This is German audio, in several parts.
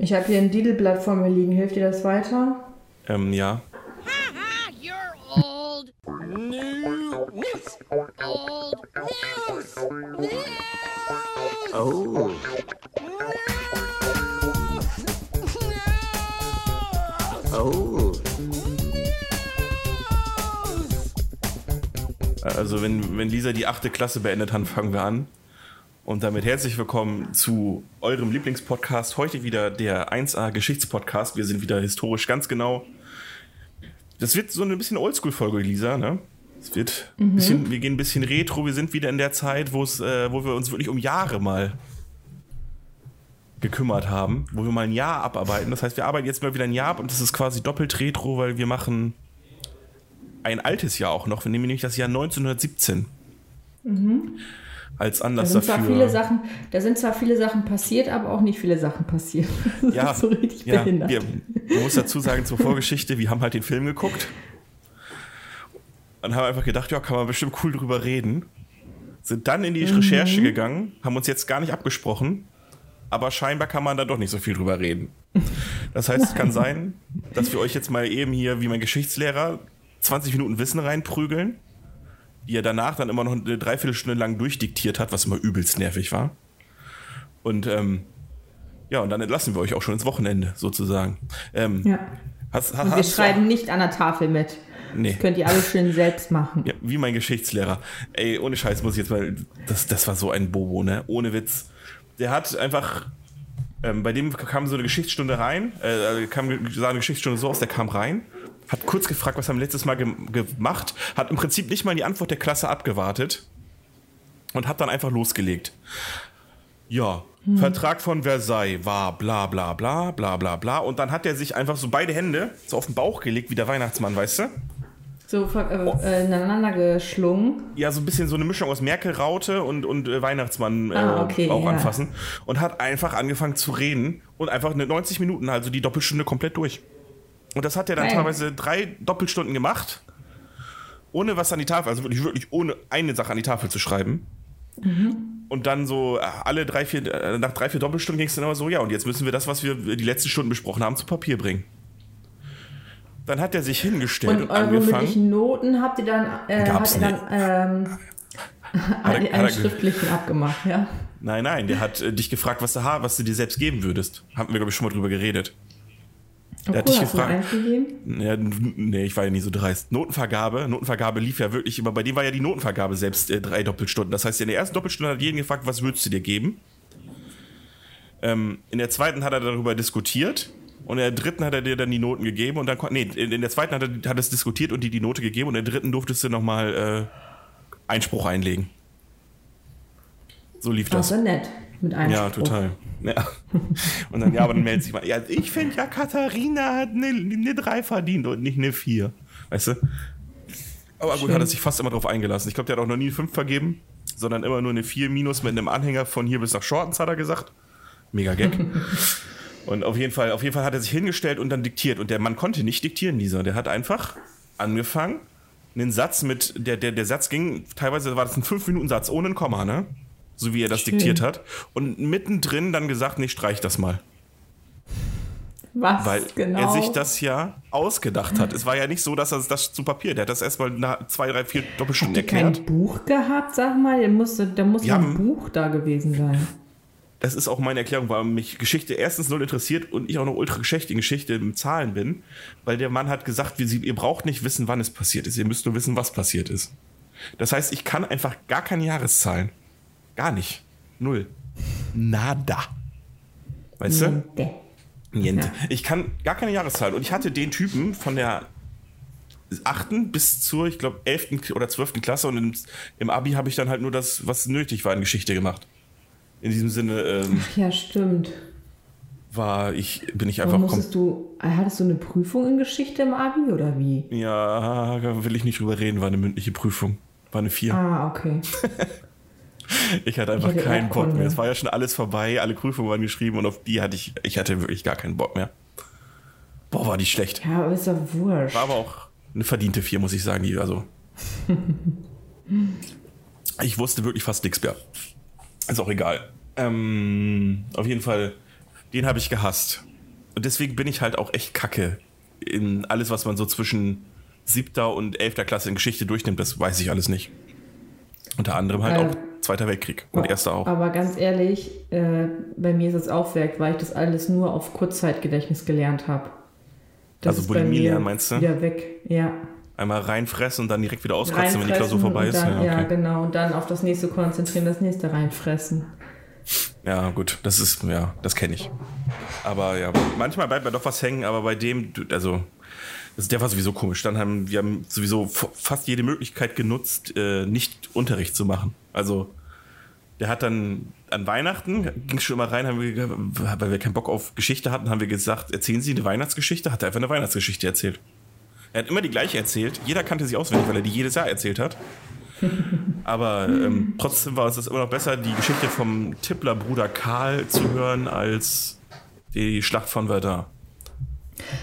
Ich habe hier ein Didelblatt vor mir liegen. Hilft dir das weiter? Ähm, ja. Haha, you're old. News. Old news. News. Oh. Oh. Also wenn, wenn Lisa die achte Klasse beendet hat, fangen wir an. Und damit herzlich willkommen zu eurem Lieblingspodcast. Heute wieder der 1A Geschichtspodcast. Wir sind wieder historisch ganz genau. Das wird so ein bisschen Oldschool-Folge, Lisa, ne? Es wird ein bisschen, wir gehen ein bisschen retro. Wir sind wieder in der Zeit, wo es, äh, wo wir uns wirklich um Jahre mal gekümmert haben, wo wir mal ein Jahr abarbeiten. Das heißt, wir arbeiten jetzt mal wieder ein Jahr ab und das ist quasi doppelt retro, weil wir machen ein altes Jahr auch noch. Wir nehmen nämlich das Jahr 1917 als Da Anlass sind, zwar dafür. viele Sachen, da sind zwar viele Sachen passiert, aber auch nicht viele Sachen passiert. Das ja, ist so richtig ja, behindert. wir, man muss dazu sagen, zur Vorgeschichte, wir haben halt den Film geguckt und haben einfach gedacht, ja, kann man bestimmt cool drüber reden. Sind dann in die Mhm. Recherche gegangen, haben uns jetzt gar nicht abgesprochen, aber scheinbar kann man da doch nicht so viel drüber reden. Das heißt, es kann sein, dass wir euch jetzt mal eben hier, wie mein Geschichtslehrer, 20 Minuten Wissen reinprügeln, die er danach dann immer noch eine Dreiviertelstunde lang durchdiktiert hat, was immer übelst nervig war. Und ähm, ja, und dann entlassen wir euch auch schon ins Wochenende, sozusagen. Ähm, ja. hast, hast, Und wir schreiben nicht an der Tafel mit. Nee. Das könnt ihr alles schön selbst machen. Ja, wie mein Geschichtslehrer. Ey, ohne Scheiß muss ich jetzt mal. Das, das war so ein Bobo, ne? Ohne Witz. Der hat einfach. Ähm, bei dem kam so eine Geschichtsstunde rein. Äh, kam sah eine Geschichtsstunde so aus, der kam rein. Hat kurz gefragt, was haben wir letztes Mal ge gemacht. Hat im Prinzip nicht mal die Antwort der Klasse abgewartet. Und hat dann einfach losgelegt. Ja, Vertrag von Versailles war bla bla bla bla bla bla. Und dann hat er sich einfach so beide Hände so auf den Bauch gelegt, wie der Weihnachtsmann, weißt du? So ver- Oh. äh, äh, ineinander geschlungen. ja, so ein bisschen so eine Mischung aus Merkel-Raute und, und äh, Weihnachtsmann äh, Ah, okay, auch ja. anfassen. Und hat einfach angefangen zu reden und einfach eine 90 Minuten, also die Doppelstunde komplett durch. Und das hat er dann Geil. teilweise drei Doppelstunden gemacht, ohne was an die Tafel, also wirklich, wirklich ohne eine Sache an die Tafel zu schreiben. Mhm. Und dann so äh, alle drei, vier, äh, nach drei, vier Doppelstunden ging es dann aber so, ja, und jetzt müssen wir das, was wir die letzten Stunden besprochen haben, zu Papier bringen. Dann hat er sich hingestellt und, Und eure angefangen. Noten habt ihr dann, äh, habt ihr dann ähm, einen, hat er einen ge- schriftlichen abgemacht, ja? Nein, nein, der hat äh, dich gefragt, was du, was du dir selbst geben würdest. Haben wir, glaube ich, schon mal drüber geredet. Hat cool, hast du gefragt. Ja, nee, ich war ja nie so dreist. Notenvergabe, Notenvergabe lief ja wirklich immer, bei dem war ja die Notenvergabe selbst äh, drei Doppelstunden. Das heißt, in der ersten Doppelstunde hat jeden gefragt, was würdest du dir geben? Ähm, in der zweiten hat er darüber diskutiert und in der dritten hat er dir dann die Noten gegeben und dann nee, in in der zweiten hat er hat es diskutiert und dir die Note gegeben und in der dritten durftest du nochmal äh, Einspruch einlegen. So lief das. Also nett. Mit einem Ja, total. Ja. Und dann, ja, aber dann meldet sich mal. Ja, ich finde ja, Katharina hat eine, eine 3 verdient und nicht eine 4. Weißt du? Aber gut, Schön. hat er sich fast immer drauf eingelassen. Ich glaube, der hat auch noch nie eine 5 vergeben, sondern immer nur eine 4 minus mit einem Anhänger von hier bis nach Shortens, hat er gesagt. Mega Gag. und auf jeden, Fall, auf jeden Fall hat er sich hingestellt und dann diktiert. Und der Mann konnte nicht diktieren, dieser. Der hat einfach angefangen, einen Satz mit, der, der, der Satz ging, teilweise war das ein 5-Minuten-Satz ohne ein Komma, ne? So wie er das Schön. diktiert hat. Und mittendrin dann gesagt, nee, streich das mal. Was Weil genau? er sich das ja ausgedacht hat. Es war ja nicht so, dass er das zu Papier, der hat das erstmal zwei, drei, vier Doppelstunden Habt ihr kein erklärt. Buch gehabt, sag mal? Da muss, da muss Wir ein Buch da gewesen sein. Das ist auch meine Erklärung, warum mich Geschichte erstens null interessiert und ich auch noch ultra geschächt in Geschichte im Zahlen bin. Weil der Mann hat gesagt, ihr braucht nicht wissen, wann es passiert ist. Ihr müsst nur wissen, was passiert ist. Das heißt, ich kann einfach gar keine Jahreszahlen. Gar nicht. Null. Nada. Weißt du? Niente. Niente. Ja. Ich kann gar keine Jahreszahl. Und ich hatte den Typen von der 8. bis zur, ich glaube, 11. oder 12. Klasse und im, im Abi habe ich dann halt nur das, was nötig war in Geschichte gemacht. In diesem Sinne ähm, Ach ja, stimmt. war ich, bin ich Aber einfach musstest du, hattest du eine Prüfung in Geschichte im Abi oder wie? Ja, da will ich nicht drüber reden, war eine mündliche Prüfung. War eine 4. Ah, okay. Ich hatte einfach Ich hatte keinen Bock mehr. Es war ja schon alles vorbei, alle Prüfungen waren geschrieben und auf die hatte ich, ich hatte wirklich gar keinen Bock mehr. Boah, war die schlecht. Ja, aber ist doch wurscht. War aber auch eine verdiente 4, muss ich sagen. Die, also. ich wusste wirklich fast nichts mehr. Ist auch egal. Ähm, auf jeden Fall Den habe ich gehasst. Und deswegen bin ich halt auch echt kacke in alles, was man so zwischen siebter und elfter Klasse in Geschichte durchnimmt. Das weiß ich alles nicht. Unter anderem halt Äh, auch Zweiter Weltkrieg und Erster auch. Aber ganz ehrlich, äh, bei mir ist es auch weil ich das alles nur auf Kurzzeitgedächtnis gelernt habe. Also Bulimie lernen, meinst du? Wieder weg, ja. Einmal reinfressen und dann direkt wieder auskotzen, wenn die Klausur vorbei ist. Dann, ja, ja, okay. genau. Und dann auf das nächste konzentrieren, das nächste reinfressen. ja, gut, das ist, ja, das kenne ich. Aber ja, manchmal bleibt mir doch was hängen, aber bei dem, also, das, der war sowieso komisch. Dann haben wir haben sowieso fast jede Möglichkeit genutzt, äh, nicht Unterricht zu machen. Also, der hat dann an Weihnachten, ging schon immer rein, haben wir, weil wir keinen Bock auf Geschichte hatten, haben wir gesagt, erzählen Sie eine Weihnachtsgeschichte? Hat er einfach eine Weihnachtsgeschichte erzählt. Er hat immer die gleiche erzählt. Jeder kannte sie auswendig, weil er die jedes Jahr erzählt hat. Aber ähm, trotzdem war es das immer noch besser, die Geschichte vom Tippler-Bruder Karl zu hören, als die Schlacht von Verdun.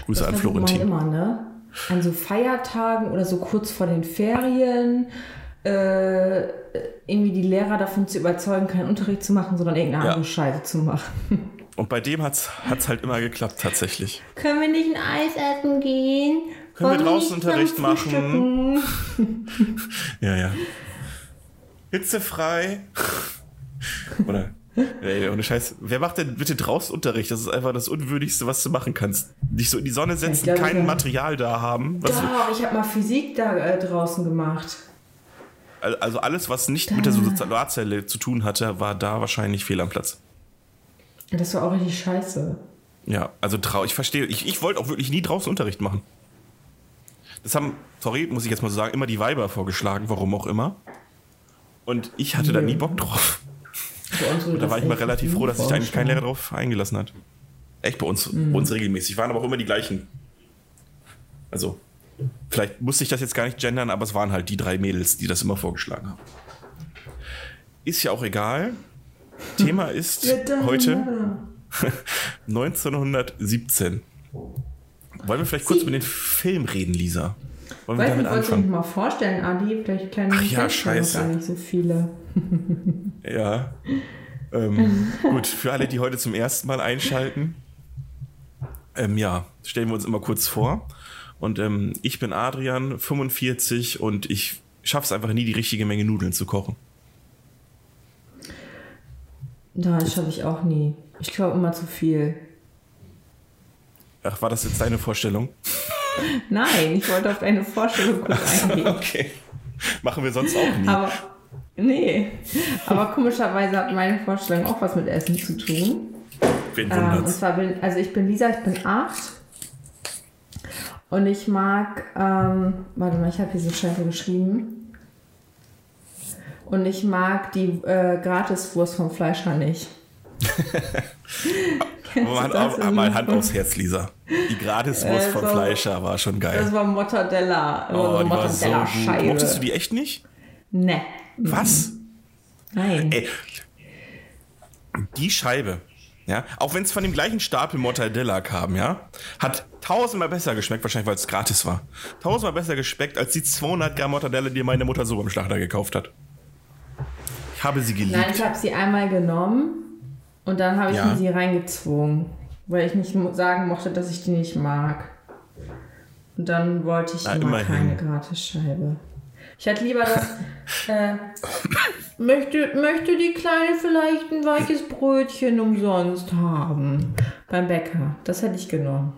Grüße Das an Florentin. immer, ne? An so Feiertagen oder so kurz vor den Ferien irgendwie die Lehrer davon zu überzeugen, keinen Unterricht zu machen, sondern irgendeine Ja. andere Scheiße zu machen. Und bei dem hat's hat's halt immer geklappt, tatsächlich. Können wir nicht ein Eis essen gehen? Können wir Wollen draußen nicht Unterricht machen? Ja, ja. Hitzefrei. Oder? Ey, ohne Scheiß. Wer macht denn bitte draußen Unterricht? Das ist einfach das Unwürdigste, was du machen kannst. Dich so in die Sonne setzen, glaub, kein. Material da haben. Was, Doch, ich habe mal Physik da äh, draußen gemacht. Also alles, was nicht mit der Solarzelle zu tun hatte, war da wahrscheinlich fehl am Platz. Das war auch richtig scheiße. Ja, also trau, ich verstehe. Ich, ich wollte auch wirklich nie draußen Unterricht machen. Das haben, sorry, muss ich jetzt mal so sagen, immer die Weiber vorgeschlagen, warum auch immer. Und ich hatte da nie Bock drauf. Bei uns wurde Da war ich mal relativ froh, dass sich da eigentlich kein Lehrer drauf eingelassen hat. Echt bei uns, Mhm. bei uns regelmäßig. Waren aber auch immer die gleichen. Also, vielleicht musste ich das jetzt gar nicht gendern, aber es waren halt die drei Mädels, die das immer vorgeschlagen haben. Ist ja auch egal. Thema ist Wird dann heute Lehrer. 1917. Wollen wir vielleicht kurz Sie- mit den Film reden, Lisa? Wollen wir Weiß damit du mich anfangen? mal vorstellen, Adi? Vielleicht kennen Ach ja, scheiße. gar nicht so viele. Ja. Ähm, gut, für alle, die heute zum ersten Mal einschalten. Ähm, ja, stellen wir uns immer kurz vor. Und ähm, ich bin Adrian, 45 und ich schaffe es einfach nie, die richtige Menge Nudeln zu kochen. Das schaffe ich auch nie. Ich glaube immer zu viel. Ach, war das jetzt deine Vorstellung? Nein, ich wollte auf deine Vorstellung kurz eingehen. Okay. Machen wir sonst auch nie. Aber, nee. Aber komischerweise hat meine Vorstellung auch was mit Essen zu tun. Wen Ähm, und zwar bin, also ich bin Lisa, ich bin acht. Und ich mag, ähm, warte mal, ich habe hier so scheiße geschrieben. Und ich mag die äh, Gratiswurst vom Fleischer nicht. Mal? Hand, mal Hand aufs Herz, Lisa. Die Gratiswurst Äh, von so- Fleischer war schon geil. Das war Mortadella. Oh, so die war so gut. Mortadella-Scheibe. Mochtest du die echt nicht? Ne. Was? Nein. Ey, die Scheibe, ja, auch wenn es von dem gleichen Stapel Mortadella kam, ja, hat tausendmal besser geschmeckt, wahrscheinlich weil es gratis war. Tausendmal besser geschmeckt als die 200 Gramm Mortadella, die meine Mutter so beim Schlachter gekauft hat. Ich habe sie geliebt. Nein, ich habe sie einmal genommen und dann habe ich Ja. mir sie reingezwungen, weil ich nicht sagen mochte, dass ich die nicht mag. Und dann wollte ich Na, immer immerhin. keine Gratisscheibe. Ich hätte lieber das. äh, möchte, möchte die Kleine vielleicht ein weiches Brötchen umsonst haben? Beim Bäcker. Das hätte ich genommen.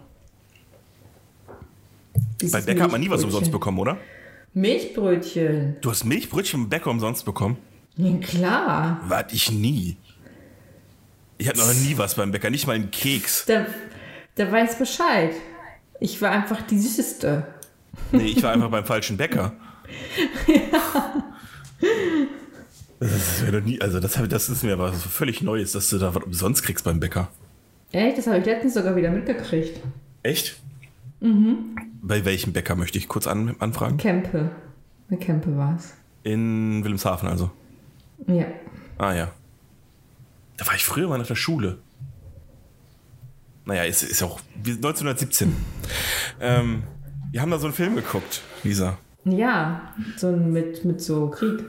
Dieses Bei Bäcker hat man nie was umsonst bekommen, oder? Milchbrötchen. Du hast Milchbrötchen beim Bäcker umsonst bekommen? Ja, klar. Warte ich nie. Ich hatte noch nie was beim Bäcker, nicht mal einen Keks. Der, der weiß Bescheid. Ich war einfach die Süßeste. Nee, ich war einfach beim falschen Bäcker. Das ist mir noch nie, also das, das ist mir aber völlig Neues, dass du da was umsonst kriegst beim Bäcker. Echt? Das habe ich letztens sogar wieder mitgekriegt. Echt? Mhm. Bei welchem Bäcker möchte ich kurz an, anfragen? Kempe. Bei Kempe war es. In Wilhelmshaven also. Ja. Ah ja. Da war ich früher mal nach der Schule. Naja, ist, ist auch wie 1917. ähm, wir haben da so einen Film geguckt, Lisa. Ja, so mit, mit so Krieg.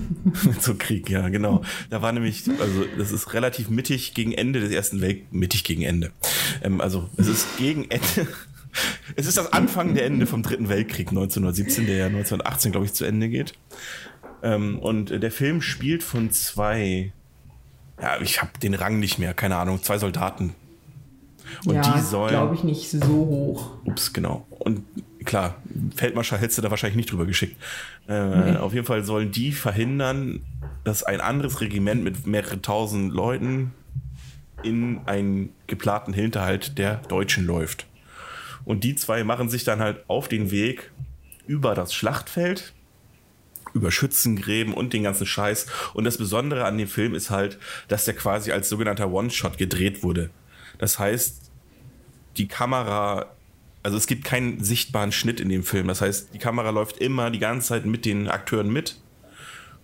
so Krieg, ja, genau. Da war nämlich, also das ist relativ mittig gegen Ende des Ersten Weltkriegs, mittig gegen Ende. Ähm, also es ist gegen Ende, es ist das Anfang der Ende vom Dritten Weltkrieg 1917, der ja 1918, glaube ich, zu Ende geht. Ähm, und äh, der Film spielt von zwei, ja, ich habe den Rang nicht mehr, keine Ahnung, zwei Soldaten. Und ja, die sollen, glaube ich, nicht so hoch. Ups, genau. Und klar, Feldmarschall hättest du da wahrscheinlich nicht drüber geschickt. Äh, Auf jeden Fall sollen die verhindern, dass ein anderes Regiment mit mehreren tausend Leuten in einen geplanten Hinterhalt der Deutschen läuft. Und die zwei machen sich dann halt auf den Weg über das Schlachtfeld, über Schützengräben und den ganzen Scheiß. Und das Besondere an dem Film ist halt, dass der quasi als sogenannter One-Shot gedreht wurde. Das heißt, die Kamera, also es gibt keinen sichtbaren Schnitt in dem Film. Das heißt, die Kamera läuft immer die ganze Zeit mit den Akteuren mit,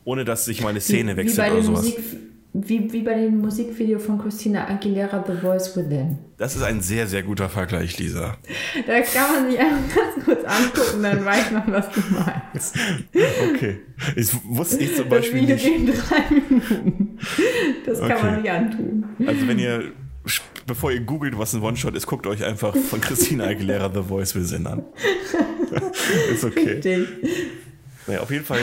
ohne dass sich mal eine Szene wie, wechselt wie bei oder dem sowas. Musik, wie, wie bei dem Musikvideo von Christina Aguilera, The Voice Within. Das ist ein sehr, sehr guter Vergleich, Lisa. Da kann man sich einfach ganz kurz angucken, dann weiß man, was du meinst. Okay. Ich wusste ich zum Das Beispiel Video nicht. drei Minuten. Das kann Okay. man nicht antun. Also wenn ihr, bevor ihr googelt, was ein One-Shot ist, guckt euch einfach von Christina Aguilera The Voice Within an. ist okay. Richtig. Naja, auf jeden Fall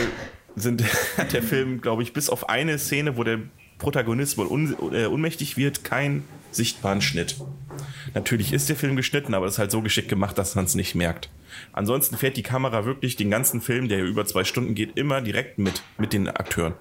sind, hat der Film, glaube ich, bis auf eine Szene, wo der Protagonist wohl un, äh, unmächtig wird, keinen sichtbaren Schnitt. Natürlich ist der Film geschnitten, aber das ist halt so geschickt gemacht, dass man es nicht merkt. Ansonsten fährt die Kamera wirklich den ganzen Film, der über zwei Stunden geht, immer direkt mit, mit den Akteuren.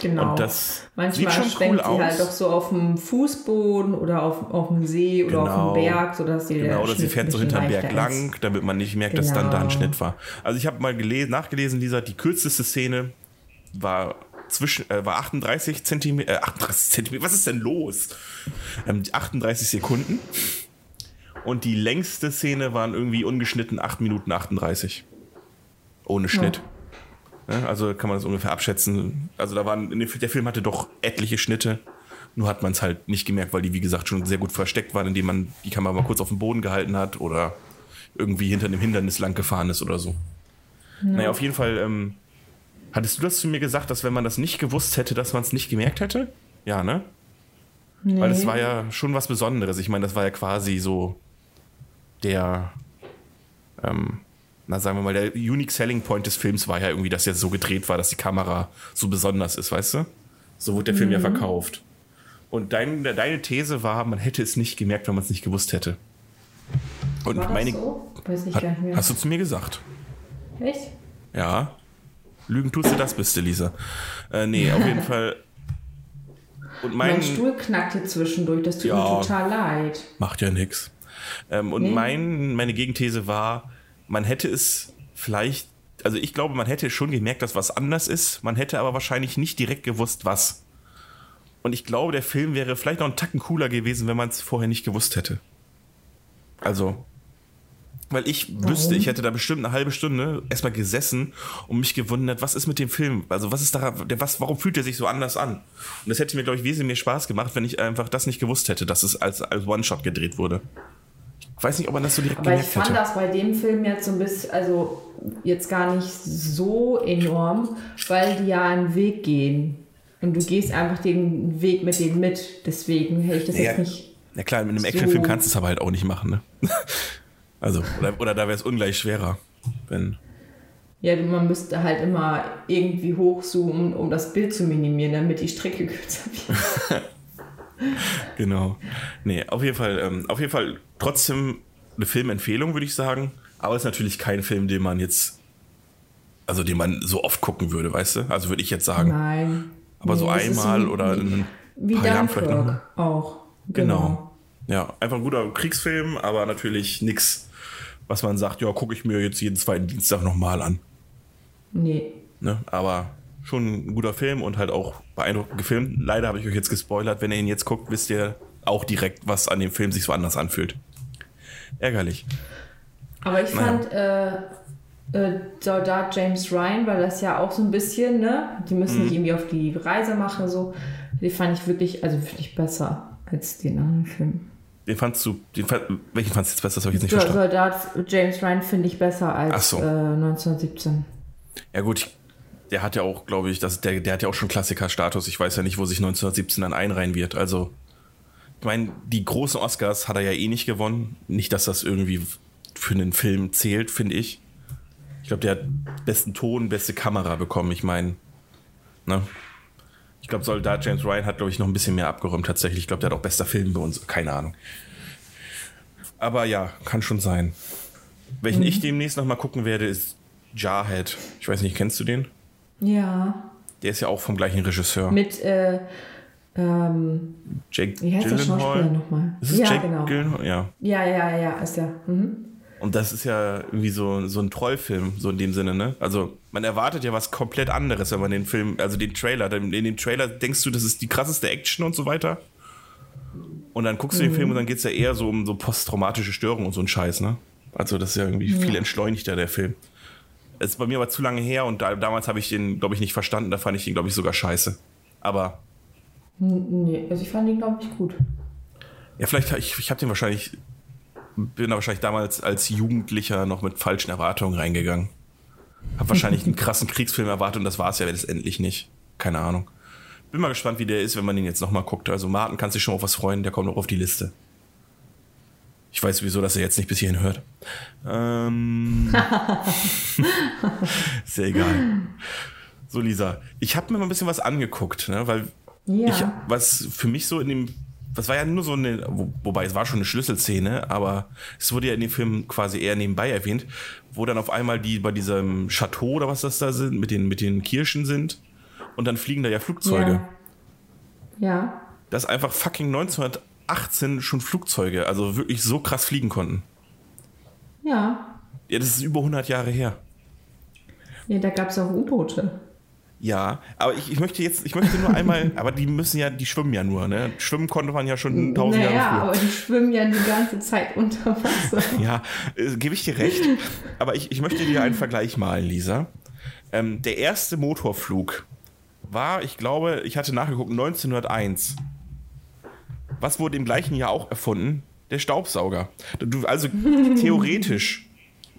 Genau. Und das Manchmal sieht schon schwenkt cool sie aus. halt doch so auf dem Fußboden oder auf, auf dem See oder Genau. auf dem Berg, sodass sie Genau, oder sie fährt so hinterm Berg ist. lang, damit man nicht merkt, dass dann da ein Genau. Schnitt war. Also ich habe mal gelesen, nachgelesen, Lisa, die kürzeste Szene war zwischen äh, war 38 Zentimeter, äh, 38 Zentimeter, was ist denn los? Ähm, 38 Sekunden. Und die längste Szene waren irgendwie ungeschnitten 8 Minuten 38. Ohne Schnitt. Ja, also kann man das ungefähr abschätzen. Also da waren, der Film hatte doch etliche Schnitte. Nur hat man es halt nicht gemerkt, weil die, wie gesagt, schon sehr gut versteckt waren, indem man die Kamera mal kurz auf den Boden gehalten hat oder irgendwie hinter dem Hindernis lang gefahren ist oder so. Naja, auf jeden Fall, ähm, hattest du das zu mir gesagt, dass wenn man das nicht gewusst hätte, dass man es nicht gemerkt hätte? Ja, ne? Nee. Weil es war ja schon was Besonderes. Ich meine, das war ja quasi so der, ähm, na sagen wir mal, der unique selling point des Films war ja irgendwie, dass er so gedreht war, dass die Kamera so besonders ist, weißt du? So wurde der Film Mhm. ja verkauft. Und dein, deine These war, man hätte es nicht gemerkt, wenn man es nicht gewusst hätte. Und War das meine, so? Weiß ich hat, gar nicht mehr. hast du zu mir gesagt? Echt? Ja. Lügen tust du das, bist du, Lisa. Äh, nee, auf jeden Fall. Und mein, Mein Stuhl knackte zwischendurch, das tut Ja. mir total leid. Macht ja nix. Ähm, und Nee. mein, meine Gegenthese war, man hätte es vielleicht, also ich glaube, man hätte schon gemerkt, dass was anders ist. Man hätte aber wahrscheinlich nicht direkt gewusst, was. Und ich glaube, der Film wäre vielleicht noch einen Tacken cooler gewesen, wenn man es vorher nicht gewusst hätte. Also, weil ich wüsste, ich hätte da bestimmt eine halbe Stunde erstmal gesessen und mich gewundert, was ist mit dem Film? Also, was ist da, der, was, warum fühlt er sich so anders an? Und das hätte mir, glaube ich, wesentlich mehr Spaß gemacht, wenn ich einfach das nicht gewusst hätte, dass es als, als One-Shot gedreht wurde. Ich weiß nicht, ob man das so direkt Aber ich gemerkt fand hätte. das bei dem Film jetzt so ein bisschen, also jetzt gar nicht so enorm, weil die ja einen Weg gehen. Und du gehst einfach den Weg mit denen mit. Deswegen hätte ich das Ja. jetzt nicht. Na klar, mit einem so- Actionfilm kannst du es aber halt auch nicht machen, ne? Also, oder, oder da wäre es ungleich schwerer. Wenn, Ja, man müsste halt immer irgendwie hochzoomen, um das Bild zu minimieren, damit die Strecke kürzer wird. Genau. Nee, auf jeden Fall, ähm, auf jeden Fall trotzdem eine Filmempfehlung, würde ich sagen. Aber es ist natürlich kein Film, den man jetzt, also den man so oft gucken würde, weißt du? Also würde ich jetzt sagen. Nein. Aber so Nee, ist einmal wie- oder in ein Wie paar Jahren vielleicht nochmal. Auch. Genau. Ja, einfach ein guter Kriegsfilm, aber natürlich nichts, was man sagt, ja, gucke ich mir jetzt jeden zweiten Dienstag nochmal an. Nee. Ne? Aber schon ein guter Film und halt auch beeindruckend gefilmt. Leider habe ich euch jetzt gespoilert. Wenn ihr ihn jetzt guckt, wisst ihr auch direkt, was an dem Film sich so anders anfühlt. Ärgerlich. Aber ich Naja. fand äh, äh, Soldat James Ryan, weil das ja auch so ein bisschen, ne? Die müssen Mhm. nicht irgendwie auf die Reise machen, so. Die fand ich wirklich, also wirklich besser als den anderen Film. Den fandst du, den, welchen fandst du jetzt besser? Das habe ich jetzt nicht So, verstanden. Soldat James Ryan finde ich besser als so. äh, 1917. Ja gut, ich, der hat ja auch, glaube ich, das, der, der hat ja auch schon Klassikerstatus. Ich weiß ja nicht, wo sich 1917 dann einreihen wird. Also, ich meine, die großen Oscars hat er ja eh nicht gewonnen. Nicht, dass das irgendwie für einen Film zählt, finde ich. Ich glaube, der hat besten Ton, beste Kamera bekommen. Ich meine, ne? Ich glaube, Soldat James Ryan hat, glaube ich, noch ein bisschen mehr abgeräumt tatsächlich. Ich glaube, der hat auch bester Film bei uns. Keine Ahnung. Aber ja, kann schon sein. Welchen ich demnächst noch mal gucken werde, ist Jarhead. Ich weiß nicht, kennst du den? Ja. Der ist ja auch vom gleichen Regisseur. Mit, äh, ähm, Jake wie heißt der Schauspieler Gyllenhaal. nochmal? Ist es Ja, Jake genau. Gyllenhaal? Ja. Ja, ja, ja, ist ja. Mhm. Und das ist ja irgendwie so, so ein Trollfilm, so in dem Sinne, ne? Also, man erwartet ja was komplett anderes, wenn man den Film, also den Trailer, in dem Trailer denkst du, das ist die krasseste Action und so weiter. Und dann guckst du den Film und dann geht es ja eher so um so posttraumatische Störungen und so ein Scheiß, ne? Also, das ist ja irgendwie viel entschleunigter, der Film. Es ist bei mir aber zu lange her und da, damals habe ich den, glaube ich, nicht verstanden. Da fand ich den, glaube ich, sogar scheiße. Aber Nee, also ich fand ihn, glaube ich, gut. Ja, vielleicht, ich, ich habe den wahrscheinlich, bin da wahrscheinlich damals als Jugendlicher noch mit falschen Erwartungen reingegangen. Hab wahrscheinlich einen krassen Kriegsfilm erwartet und das war es ja letztendlich nicht. Keine Ahnung. Bin mal gespannt, wie der ist, wenn man den jetzt nochmal guckt. Also Martin kann sich schon auf was freuen, der kommt noch auf die Liste. Ich weiß sowieso, dass er jetzt nicht bis hierhin hört. Ähm, ist ja egal. So, Lisa, ich habe mir mal ein bisschen was angeguckt, ne, weil Ja. ich, was für mich so in dem, das war ja nur so eine, wo, wobei es war schon eine Schlüsselszene, aber es wurde ja in dem Film quasi eher nebenbei erwähnt, wo dann auf einmal die bei diesem Chateau oder was das da sind, mit den, mit den Kirchen sind und dann fliegen da ja Flugzeuge. Ja. ja. Dass einfach fucking 1918 schon Flugzeuge, also wirklich so krass fliegen konnten. Ja. Ja, das ist über 100 Jahre her. Ja, da gab es auch U-Boote. Ja, aber ich, ich möchte jetzt, ich möchte nur einmal, aber die müssen ja, die schwimmen ja nur, ne? Schwimmen konnte man ja schon tausend Naja, Jahre früher. aber die schwimmen ja die ganze Zeit unter Wasser. Ja, äh, gebe ich dir recht. Aber ich, ich möchte dir einen Vergleich malen, Lisa. Ähm, der erste Motorflug war, ich glaube, ich hatte nachgeguckt, 1901. Was wurde im gleichen Jahr auch erfunden? Der Staubsauger. Du, also theoretisch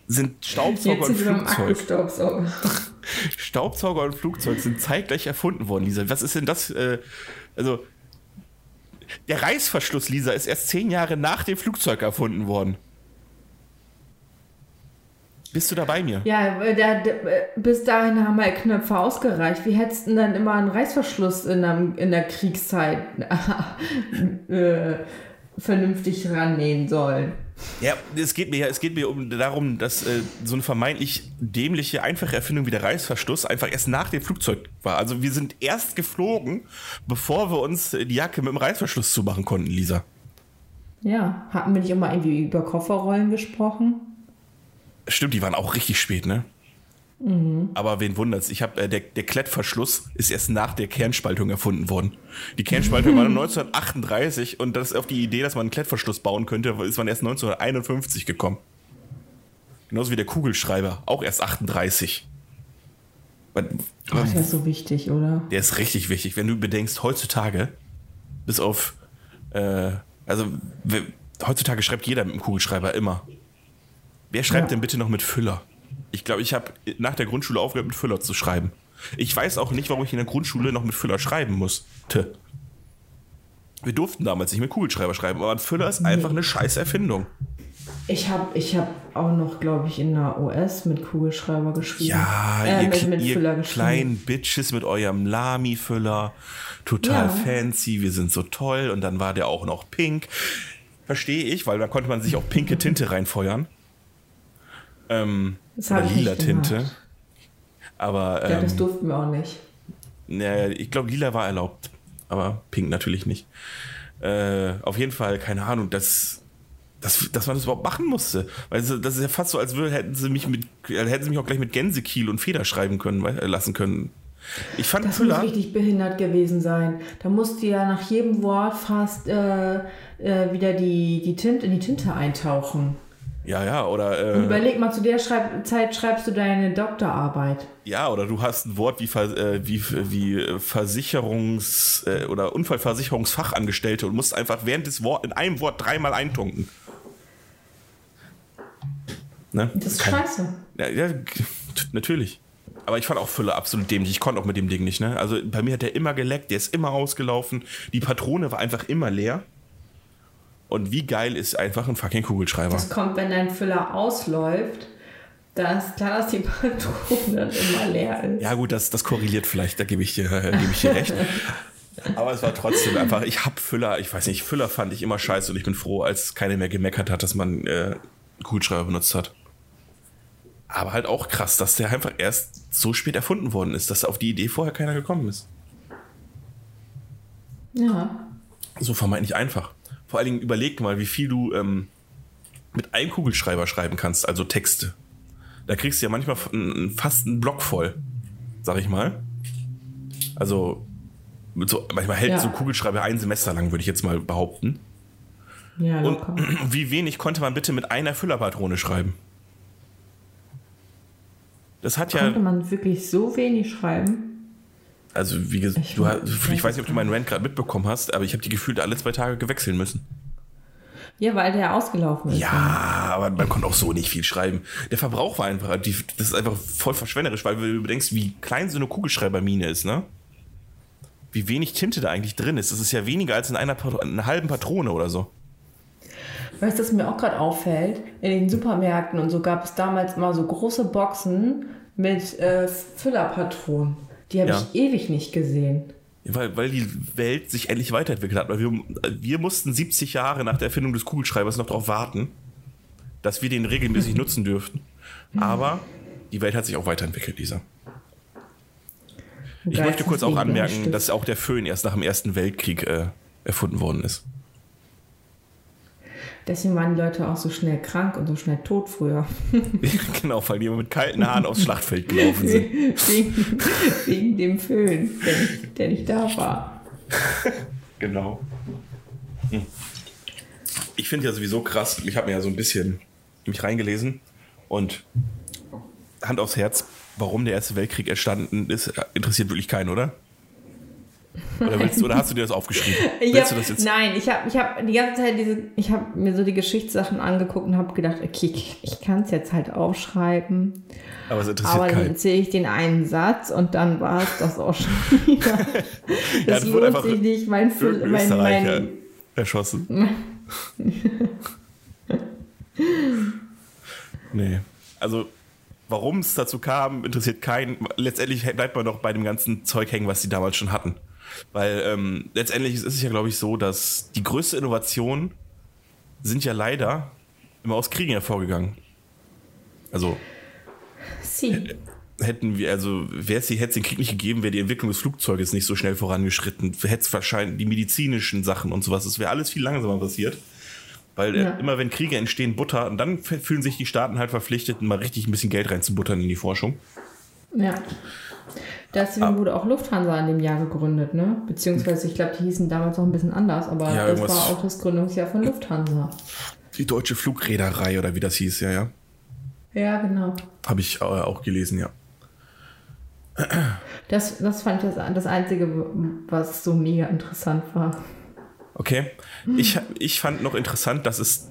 sind Staubsauger und Flugzeug. Akkustaubsauger. Staubsauger und Flugzeug sind zeitgleich erfunden worden, Lisa. Was ist denn das? Äh, also, der Reißverschluss, Lisa, ist erst zehn Jahre nach dem Flugzeug erfunden worden. Bist du da bei mir? Ja, der, der, äh, bis dahin haben halt Knöpfe ausgereicht. Wie hättest du denn dann immer einen Reißverschluss in, einem, in der Kriegszeit äh, vernünftig rannähen sollen? Ja, es geht mir ja, es geht mir um darum, dass äh, so eine vermeintlich dämliche, einfache Erfindung wie der Reißverschluss einfach erst nach dem Flugzeug war. Also wir sind erst geflogen, bevor wir uns die Jacke mit dem Reißverschluss zumachen konnten, Lisa. Ja, hatten wir nicht immer irgendwie über Kofferrollen gesprochen? Stimmt, die waren auch richtig spät, ne? Aber wen wundert's? Ich habe äh, der, der Klettverschluss ist erst nach der Kernspaltung erfunden worden. Die Kernspaltung war 1938 und das auf die Idee, dass man einen Klettverschluss bauen könnte, ist man erst 1951 gekommen. Genauso wie der Kugelschreiber, auch erst 38. Man- Oh, der ist so wichtig, oder? der ist richtig wichtig, wenn du bedenkst, heutzutage, bis auf, äh, also heutzutage schreibt jeder mit dem Kugelschreiber immer. Wer schreibt Ja. denn bitte noch mit Füller? Ich glaube, ich habe nach der Grundschule aufgehört, mit Füller zu schreiben. Ich weiß auch nicht, warum ich in der Grundschule noch mit Füller schreiben musste. Wir durften damals nicht mit Kugelschreiber schreiben, aber ein Füller ist einfach eine scheiß Erfindung. Ich habe ich hab auch noch, glaube ich, in der OS mit Kugelschreiber geschrieben. Ja, äh, ihr, mit, mit ihr Füller geschrieben. kleinen Bitches mit eurem Lami-Füller. Total Ja. fancy, wir sind so toll. Und dann war der auch noch pink. Verstehe ich, weil da konnte man sich auch pinke Tinte reinfeuern. Ähm, Das oder lila Tinte. Aber Ja, das ähm, durften wir auch nicht. naja, ich glaube, lila war erlaubt. Aber pink natürlich nicht. Äh, auf jeden Fall, keine Ahnung, dass, dass, dass man das überhaupt machen musste. Weil das ist ja fast so, als würde, hätten sie mich mit, hätten sie mich auch gleich mit Gänsekiel und Feder schreiben können, äh, lassen können. Ich fand Das muss Füller. richtig behindert gewesen sein. Da musste ja nach jedem Wort fast äh, äh, wieder die, die Tinte in die Tinte eintauchen. Ja, ja, oder äh, Überleg mal, zu der Schreib Zeit schreibst du deine Doktorarbeit. ja, oder du hast ein Wort wie, Ver, äh, wie, wie Versicherungs- äh, oder Unfallversicherungsfachangestellte und musst einfach während des Wort in einem Wort dreimal eintunken. Ne? Das ist Kann- scheiße. Ja, ja, natürlich. Aber ich fand auch Fülle absolut dämlich. Ich konnte auch mit dem Ding nicht, ne? Also bei mir hat der immer geleckt, der ist immer ausgelaufen. Die Patrone war einfach immer leer. Und wie geil ist einfach ein fucking Kugelschreiber? Das kommt, wenn dein Füller ausläuft. Da ist klar, dass die Patrone dann immer leer ist. Ja, gut, das, das korreliert vielleicht, da gebe ich, dir, äh, gebe ich dir recht. Aber es war trotzdem einfach, ich hab Füller, ich weiß nicht, Füller fand ich immer scheiße und ich bin froh, als keiner mehr gemeckert hat, dass man äh, Kugelschreiber benutzt hat. Aber halt auch krass, dass der einfach erst so spät erfunden worden ist, dass auf die Idee vorher keiner gekommen ist. Ja. So vermeintlich einfach. Vor allen Dingen überleg mal, wie viel du ähm, mit einem Kugelschreiber schreiben kannst, also Texte. Da kriegst du ja manchmal fast einen Block voll, sag ich mal. Also, so, manchmal hält Ja. so ein Kugelschreiber ein Semester lang, würde ich jetzt mal behaupten. Ja, Und locker. wie wenig konnte man bitte mit einer Füllerpatrone schreiben? Das hat ja, Konnte man wirklich so wenig schreiben? Also wie gesagt, Ich du, ich weiß nicht, ob du meinen Rant gerade mitbekommen hast, aber ich habe die gefühlt alle zwei Tage gewechseln müssen. Ja, weil der ausgelaufen ist. Ja, aber man konnte auch so nicht viel schreiben. Der Verbrauch war einfach, die, das ist einfach voll verschwenderisch, weil du bedenkst, wie klein so eine Kugelschreibermine ist, ne? Wie wenig Tinte da eigentlich drin ist. Das ist ja weniger als in einer, Pat- einer halben Patrone oder so. Weißt du, was mir auch gerade auffällt? In den Supermärkten und so gab es damals immer so große Boxen mit äh, Füllerpatronen. Die habe Ja. ich ewig nicht gesehen. Weil, weil die Welt sich endlich weiterentwickelt hat. Weil wir, wir mussten 70 Jahre nach der Erfindung des Kugelschreibers noch darauf warten, dass wir den regelmäßig nutzen dürften. Aber die Welt hat sich auch weiterentwickelt, Lisa. Ich möchte kurz auch anmerken, dass auch der Föhn erst nach dem Ersten Weltkrieg äh, erfunden worden ist. Deswegen waren die Leute auch so schnell krank und so schnell tot früher. genau, weil die immer mit kalten Haaren aufs Schlachtfeld gelaufen sind. wegen, wegen dem Föhn, der nicht, der nicht da war. Genau. Hm. Ich finde ja sowieso krass, ich habe mir ja so ein bisschen mich reingelesen und Hand aufs Herz, warum der Erste Weltkrieg entstanden ist, interessiert wirklich keinen, oder? Oder, willst oder hast du dir das aufgeschrieben? Ich hab, du das jetzt? nein, ich habe ich hab die ganze Zeit diese, ich habe mir so die Geschichtssachen angeguckt und habe gedacht, okay, ich, ich kann es jetzt halt aufschreiben. Aber es interessiert Aber dann erzähle ich den einen Satz und dann war es das auch schon wieder. Das dann wurde lohnt sich nicht. Mein, mein, Österreicher mein, erschossen. nee. Also, warum es dazu kam, interessiert keinen. Letztendlich bleibt man doch bei dem ganzen Zeug hängen, was sie damals schon hatten. Weil ähm, letztendlich ist es ja, glaube ich, so, dass die größte Innovation sind ja leider immer aus Kriegen hervorgegangen. Also Sie. hätten wir, also wäre es hätte es den Krieg nicht gegeben, wäre die Entwicklung des Flugzeuges nicht so schnell vorangeschritten, hätte es wahrscheinlich die medizinischen Sachen und sowas, das wäre alles viel langsamer passiert. Weil äh, Ja. immer wenn Kriege entstehen, Butter, und dann fühlen sich die Staaten halt verpflichtet, mal richtig ein bisschen Geld reinzubuttern in die Forschung. Ja. Deswegen wurde auch Lufthansa in dem Jahr gegründet, ne? Beziehungsweise, ich glaube, die hießen damals noch ein bisschen anders, aber Ja, das war auch das Gründungsjahr von Lufthansa. Die deutsche Flugreederei oder wie das hieß, ja, ja. Ja, genau. Habe ich äh, auch gelesen, ja. Das, das fand ich das, das Einzige, was so mega interessant war. Okay. Ich, ich fand noch interessant, dass es.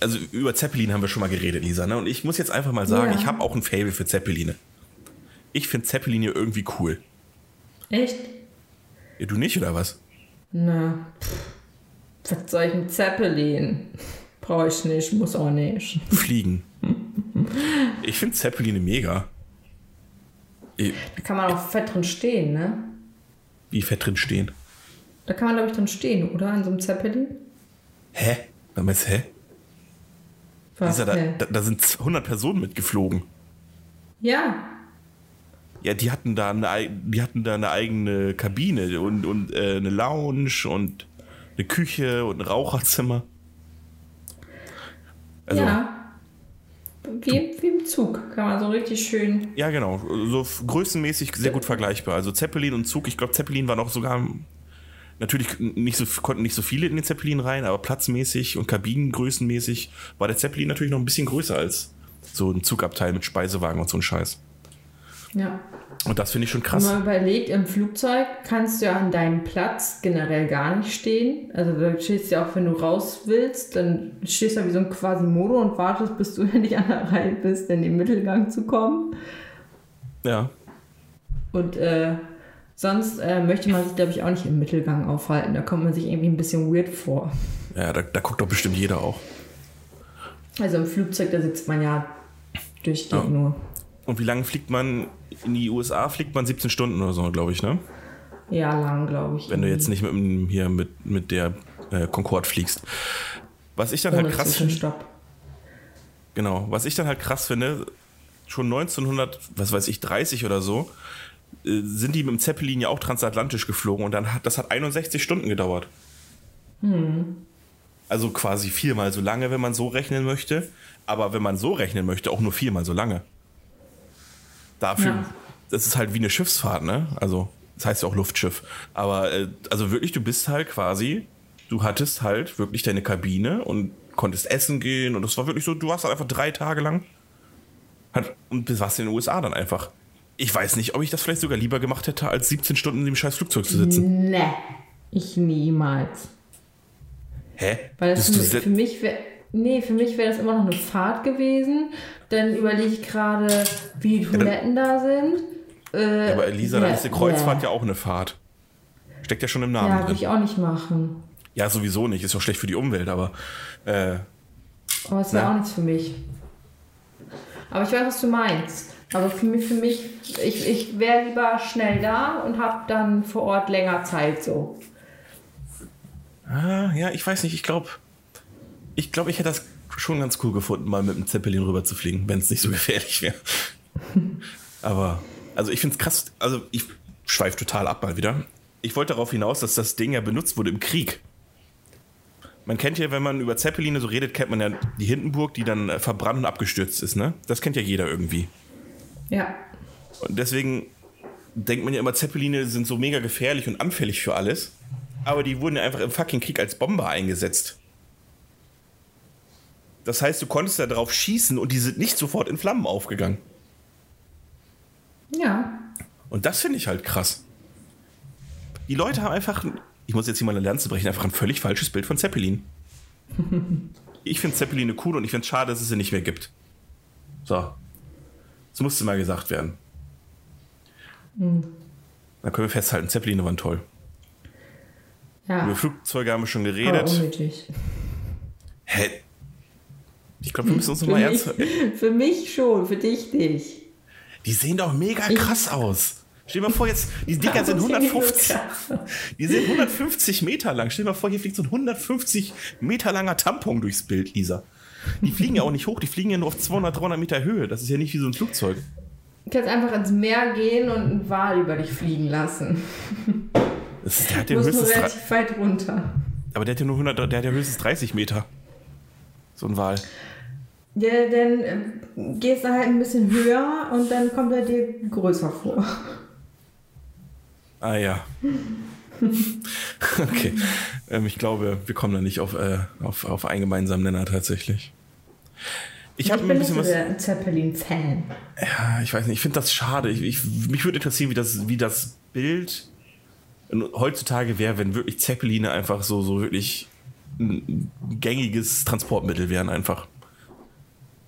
Also über Zeppelin haben wir schon mal geredet, Lisa. Ne? Und ich muss jetzt einfach mal sagen, Ja. ich habe auch ein Fable für Zeppeline. Ich finde Zeppeline irgendwie cool. Echt? Ja, du nicht, oder was? Na, pff, was soll ich mit Zeppelin? Brauche ich nicht, muss auch nicht. Fliegen. Ich finde Zeppeline mega. Eh, Da kann man auch fett drin stehen, ne? Wie fett drin stehen. Da kann man, glaube ich, drin stehen, oder? In so einem Zeppelin? Hä? Was meinst du, hä? Was? Lisa, da, da, da sind 100 Personen mitgeflogen. Ja, Ja, die hatten da eine, ei- die hatten da eine eigene Kabine und, und äh, eine Lounge und eine Küche und ein Raucherzimmer. Also, ja. ja. Wie, wie im Zug. Kann man so richtig schön. genau. So größenmäßig sehr gut vergleichbar. Also Zeppelin und Zug, ich glaube, Zeppelin war noch sogar Natürlich nicht so, konnten nicht so viele in den Zeppelin rein, aber platzmäßig und kabinengrößenmäßig war der Zeppelin natürlich noch ein bisschen größer als so ein Zugabteil mit Speisewagen und so ein Scheiß. Ja. Und das finde ich schon Wenn krass. man überlegt, im Flugzeug kannst du ja an deinem Platz generell gar nicht stehen. Also du stehst ja auch, wenn du raus willst, dann stehst du ja wie so ein Quasimodo und wartest, bis du endlich an der Reihe bist, in den Mittelgang zu kommen. Ja. Und äh, sonst äh, möchte man sich, glaube ich, auch nicht im Mittelgang aufhalten. Da kommt man sich irgendwie ein bisschen weird vor. Ja, da, da guckt doch bestimmt jeder auch. Also im Flugzeug, da sitzt man ja durchgehend Ja. nur. Und wie lange fliegt man in die USA? Fliegt man 17 Stunden oder so, glaube ich, ne? Ja, lang, glaube ich. Wenn du jetzt nicht mit, dem- hier mit, mit der äh, Concorde fliegst. Was ich dann Ohne halt krass finde, genau, was ich dann halt krass finde, schon 1900, was weiß ich, 30 oder so, äh, sind die mit dem Zeppelin ja auch transatlantisch geflogen und dann hat das hat 61 Stunden gedauert. Also quasi viermal so lange, wenn man so rechnen möchte. Aber wenn man so rechnen möchte, auch nur viermal so lange. Dafür, Ja. das ist halt wie eine Schiffsfahrt, ne? Also, das heißt ja auch Luftschiff. Aber, äh, also wirklich, du bist halt quasi, du hattest halt wirklich deine Kabine und konntest essen gehen und das war wirklich so, du warst halt einfach drei Tage lang halt, und du warst in den USA dann einfach. Ich weiß nicht, ob ich das vielleicht sogar lieber gemacht hätte, als 17 Stunden in dem scheiß Flugzeug zu sitzen. Ne, ich niemals. Hä? Weil das du für, für mich wäre. Nee, für mich wäre das immer noch eine Fahrt gewesen. Dann überlege ich gerade, wie die Toiletten da sind. Äh, Aber Elisa, dann ist eine Kreuzfahrt ja auch eine Fahrt. Steckt ja schon im Namen Ja, würde ich auch nicht machen. Ja, sowieso nicht. Ist doch schlecht für die Umwelt, aber äh, Aber es wäre Ja. auch nichts für mich. Aber ich weiß, was du meinst. Aber für mich, für mich ich, ich wäre lieber schnell da und habe dann vor Ort länger Zeit so. ah, ja, ich weiß nicht. Ich glaube, ich glaube, ich hätte das schon ganz cool gefunden, mal mit dem Zeppelin rüber zu fliegen, wenn es nicht so gefährlich wäre. aber, also ich finde es krass. Also ich schweife total ab mal wieder. Ich wollte darauf hinaus, dass das Ding ja benutzt wurde im Krieg. Man kennt ja, wenn man über Zeppeline so redet, kennt man ja die Hindenburg, die dann äh, verbrannt und abgestürzt ist, ne? Das kennt ja jeder irgendwie. Ja. Und deswegen denkt man ja immer, Zeppeline sind so mega gefährlich und anfällig für alles. Aber die wurden ja einfach im fucking Krieg als Bomber eingesetzt. Das heißt, du konntest da drauf schießen und die sind nicht sofort in Flammen aufgegangen. Ja. Und das finde ich halt krass. Die Leute haben einfach, ich muss jetzt hier mal eine Lanze brechen, einfach ein völlig falsches Bild von Zeppelin. Ich finde Zeppeline cool und ich finde es schade, dass es sie nicht mehr gibt. So. Das musste mal gesagt werden. Dann können wir festhalten, Zeppeline waren toll. Ja. Über Flugzeuge haben wir schon Aber geredet. unnötig. Hä? Ich glaube, wir müssen uns nochmal ernst. für mich schon, für dich nicht. Die sehen doch mega krass aus. Stell dir mal vor, jetzt, die Dinger sind Warum sehen die so 150. krass? Die sind 150 Meter lang. Stell dir mal vor, hier fliegt so ein 150 Meter langer Tampon durchs Bild, Lisa. Die fliegen ja auch nicht hoch, die fliegen ja nur auf 200, 300 Meter Höhe. Das ist ja nicht wie so ein Flugzeug. Du kannst einfach ins Meer gehen und einen Wal über dich fliegen lassen. Das ist, der hat ja höchstens, relativ weit runter. aber der hat ja nur 100, der hat ja höchstens 30 Meter. So ein Wal. Ja, dann äh, gehst du halt ein bisschen höher und dann kommt er dir größer vor. Ah ja. okay. Ähm, ich glaube, wir kommen da nicht auf, äh, auf, auf einen gemeinsamen Nenner tatsächlich. Ich habe ich mir ein bin bisschen was. Zeppelin-Fan. Ja, ich weiß nicht, ich finde das schade. Ich, ich, mich würde interessieren, wie das, wie das Bild heutzutage wäre, wenn wirklich Zeppeline einfach so, so wirklich ein gängiges Transportmittel wären einfach.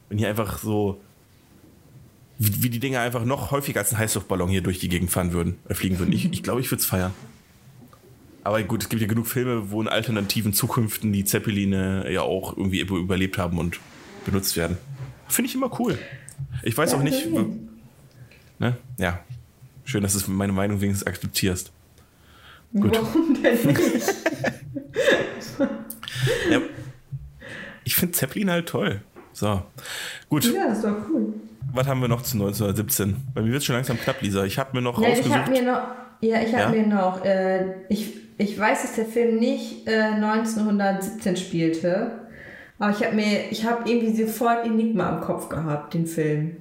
Wenn hier einfach so, wie, wie die Dinger einfach noch häufiger als ein Heißluftballon hier durch die Gegend fahren würden, äh, fliegen würden. Ich glaube, ich, glaub, ich würde es feiern. Aber gut, es gibt ja genug Filme, wo in alternativen Zukünften die Zeppeline ja auch irgendwie über- überlebt haben und benutzt werden. Finde ich immer cool. Ich weiß auch nicht. Ja, Ne? Ja. Schön, dass du meine Meinung wenigstens akzeptierst. Gut. Warum denn nicht? Ja. Ich finde Zeppelin halt toll. So. Gut, Ja, das doch cool. was haben wir noch zu 1917? Bei mir wird es schon langsam knapp, Lisa. Ich habe mir noch Ja, ich rausgesucht. habe mir noch, ja, ich Ja? habe mir noch, äh, ich, ich weiß, dass der Film nicht äh, 1917 spielte, aber ich habe mir, ich habe irgendwie sofort Enigma im Kopf gehabt, den Film.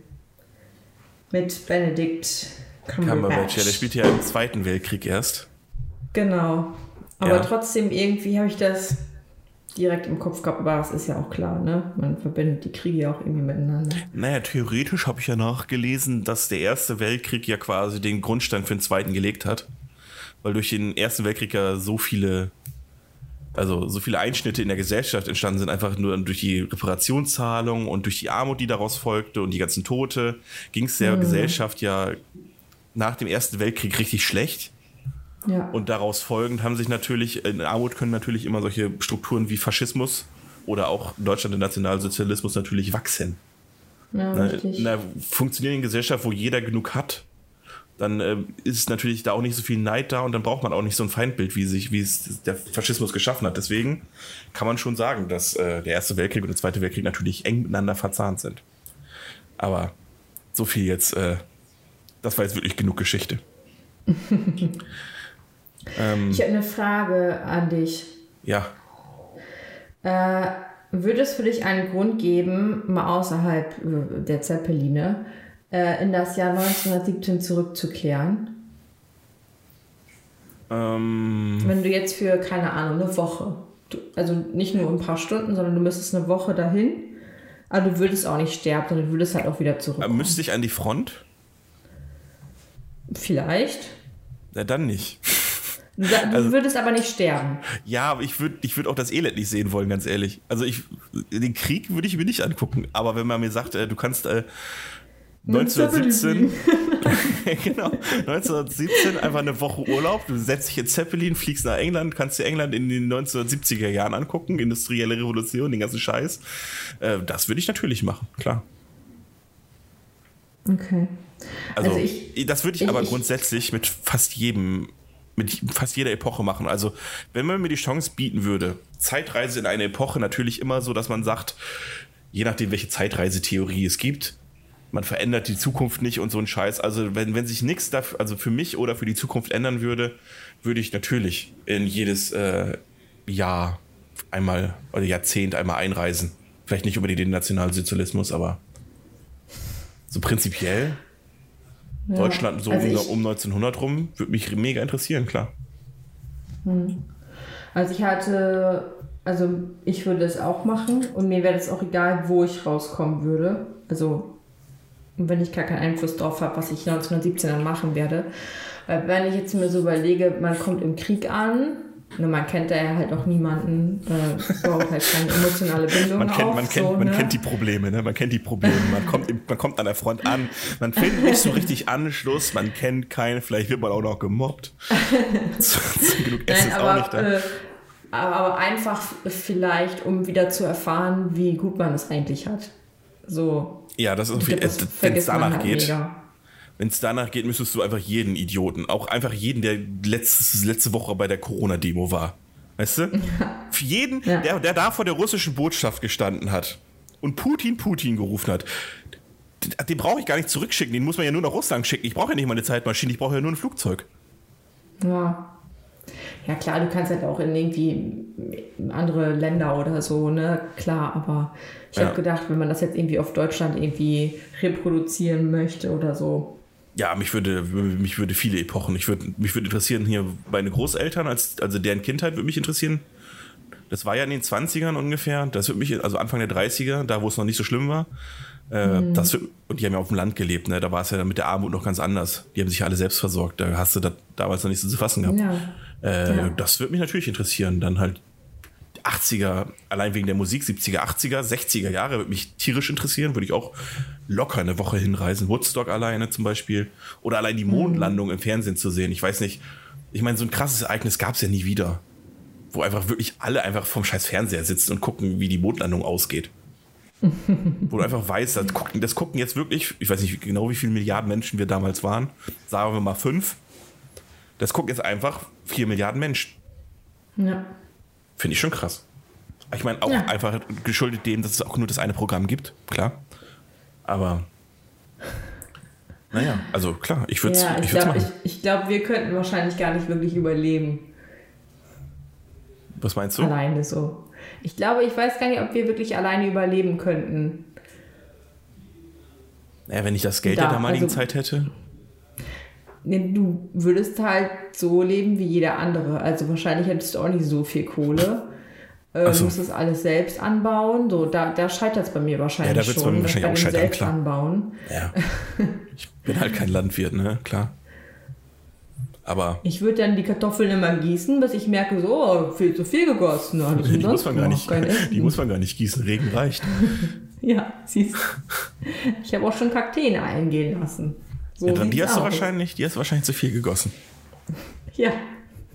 Mit Benedict Cumberbatch. Cumberbatch, ja, der spielt ja im Zweiten Weltkrieg erst. Genau. Aber Ja. trotzdem, irgendwie habe ich das direkt im Kopf gehabt. Aber es ist ja auch klar, ne? Man verbindet die Kriege ja auch irgendwie miteinander. Naja, theoretisch habe ich ja nachgelesen, dass der Erste Weltkrieg ja quasi den Grundstein für den Zweiten gelegt hat. Weil durch den Ersten Weltkrieg ja so viele, also so viele Einschnitte in der Gesellschaft entstanden sind, einfach nur durch die Reparationszahlung und durch die Armut, die daraus folgte und die ganzen Tote, ging es der Gesellschaft ja nach dem Ersten Weltkrieg richtig schlecht. Ja. Und daraus folgend haben sich natürlich, in Armut können natürlich immer solche Strukturen wie Faschismus oder auch Deutschland der Nationalsozialismus natürlich wachsen. ja, Ne, richtig. In einer funktionierenden Gesellschaft, wo jeder genug hat, dann äh, ist natürlich da auch nicht so viel Neid da und dann braucht man auch nicht so ein Feindbild, wie sich, wie es der Faschismus geschaffen hat. Deswegen kann man schon sagen, dass äh, der Erste Weltkrieg und der Zweite Weltkrieg natürlich eng miteinander verzahnt sind. Aber so viel jetzt, äh, das war jetzt wirklich genug Geschichte. ähm, Ich habe eine Frage an dich. ja, Äh, würde es für dich einen Grund geben, mal außerhalb äh, der Zeppeline, äh, in das Jahr 1917 zurückzukehren? ähm, Wenn du jetzt für, keine Ahnung, eine Woche, du, also nicht nur ein paar Stunden, sondern du müsstest eine Woche dahin, aber du würdest auch nicht sterben, sondern du würdest halt auch wieder zurück. müsste ich an die Front? Vielleicht. Na, dann nicht. Du, Also- würdest aber nicht sterben. Ja, aber ich würde ich würd auch das Elend nicht sehen wollen, ganz ehrlich. Also ich, den Krieg würde ich mir nicht angucken. Aber wenn man mir sagt, äh, du kannst äh, 1917, genau, 1917 einfach eine Woche Urlaub, du setzt dich in Zeppelin, fliegst nach England, kannst dir England in den 1970er Jahren angucken, industrielle Revolution, den ganzen Scheiß. Äh, das würde ich natürlich machen, klar. Okay. Also, Also ich- das würde ich, ich- aber ich- grundsätzlich mit fast jedem, mit fast jeder Epoche machen. Also, wenn man mir die Chance bieten würde, Zeitreise in eine Epoche natürlich immer so, dass man sagt, je nachdem, welche Zeitreisetheorie es gibt, man verändert die Zukunft nicht und so ein Scheiß. Also, wenn, wenn sich nichts dafür, also für mich oder für die Zukunft ändern würde, würde ich natürlich in jedes äh, Jahr einmal oder Jahrzehnt einmal einreisen. Vielleicht nicht unbedingt den Nationalsozialismus, aber so prinzipiell Ja. Deutschland so also um, ich, um 1900 rum, würde mich mega interessieren, klar. Also ich hatte, also ich würde es auch machen und mir wäre es auch egal, wo ich rauskommen würde. Also wenn ich gar keinen Einfluss drauf habe, was ich 1917 dann machen werde. Weil wenn ich jetzt mir so überlege, man kommt im Krieg an, ne, man kennt da ja halt auch niemanden, äh, baut halt keine emotionale Bindung Man kennt, auf. man kennt, so, man ne? kennt die Probleme, ne? Man kennt die Probleme. Man kommt, man kommt an der Front an, man findet nicht so richtig Anschluss, man kennt keinen, vielleicht wird man auch noch gemobbt. Genug Essen ist auch nicht da. äh, aber einfach vielleicht, um wieder zu erfahren, wie gut man es eigentlich hat. So. Ja, das ist wenn es danach halt geht. mega. Wenn es danach geht, müsstest du einfach jeden Idioten, auch einfach jeden, der letztes, letzte Woche bei der Corona-Demo war. Weißt du? Für jeden, Ja. der, der da vor der russischen Botschaft gestanden hat und Putin, Putin gerufen hat, den, den brauche ich gar nicht zurückschicken, den muss man ja nur nach Russland schicken. Ich brauche ja nicht mal eine Zeitmaschine, ich brauche ja nur ein Flugzeug. Ja. Ja klar, du kannst halt auch in irgendwie andere Länder oder so, ne? Klar, aber ich Ja. habe gedacht, wenn man das jetzt irgendwie auf Deutschland irgendwie reproduzieren möchte oder so. Ja, mich würde, mich würde viele Epochen, ich würde, mich würde interessieren hier meine Großeltern, als, also deren Kindheit würde mich interessieren. Das war ja in den 20ern ungefähr, das würde mich, also Anfang der 30er, da wo es noch nicht so schlimm war. Äh, das, würd- und die haben ja auf dem Land gelebt, ne? da war es ja mit der Armut noch ganz anders. Die haben sich ja alle selbst versorgt, da hast du das damals noch nicht so zu fassen gehabt. Ja. Äh, Ja. Das würde mich natürlich interessieren. Dann halt 80er, allein wegen der Musik, 70er, 80er, 60er Jahre würde mich tierisch interessieren. Würde ich auch locker eine Woche hinreisen. Woodstock alleine zum Beispiel. Oder allein die Mondlandung im Fernsehen zu sehen. Ich weiß nicht. Ich meine, so ein krasses Ereignis gab es ja nie wieder. Wo einfach wirklich alle einfach vom scheiß Fernseher sitzen und gucken, wie die Mondlandung ausgeht. Wo du einfach weißt, das gucken, das gucken jetzt wirklich, ich weiß nicht genau, wie viele Milliarden Menschen wir damals waren. Sagen wir mal fünf. Das gucken jetzt einfach vier Milliarden Menschen. Ja. Finde ich schon krass. Ich meine, auch Ja. einfach geschuldet dem, dass es auch nur das eine Programm gibt, klar. Aber naja, also klar, ich würde es ja, ich ich glaube, machen. ich, ich glaub, wir könnten wahrscheinlich gar nicht wirklich überleben. Was meinst du? Alleine so. Ich glaube, ich weiß gar nicht, ob wir wirklich alleine überleben könnten. Naja, wenn ich das Geld Da, der damaligen also- Zeit hätte. Nee, du würdest halt so leben wie jeder andere. Also wahrscheinlich hättest du auch nicht so viel Kohle. Äh, Ach so. musstest alles selbst anbauen. So, da, da scheitert es bei mir wahrscheinlich Ja, da wird's bei schon. mir wahrscheinlich bei auch scheitern, selbst klar. anbauen. Ja. Ich bin halt kein Landwirt, ne? Klar. Aber Ich würde dann die Kartoffeln immer gießen, bis ich merke, so, oh, viel zu viel gegossen. Alles die muss man gar nicht, die muss man gar nicht gießen. Regen reicht. Ja, siehst du. Ich habe auch schon Kakteen eingehen lassen. So Ja, dann, die hast du wahrscheinlich, die hast du wahrscheinlich zu viel gegossen. Ja,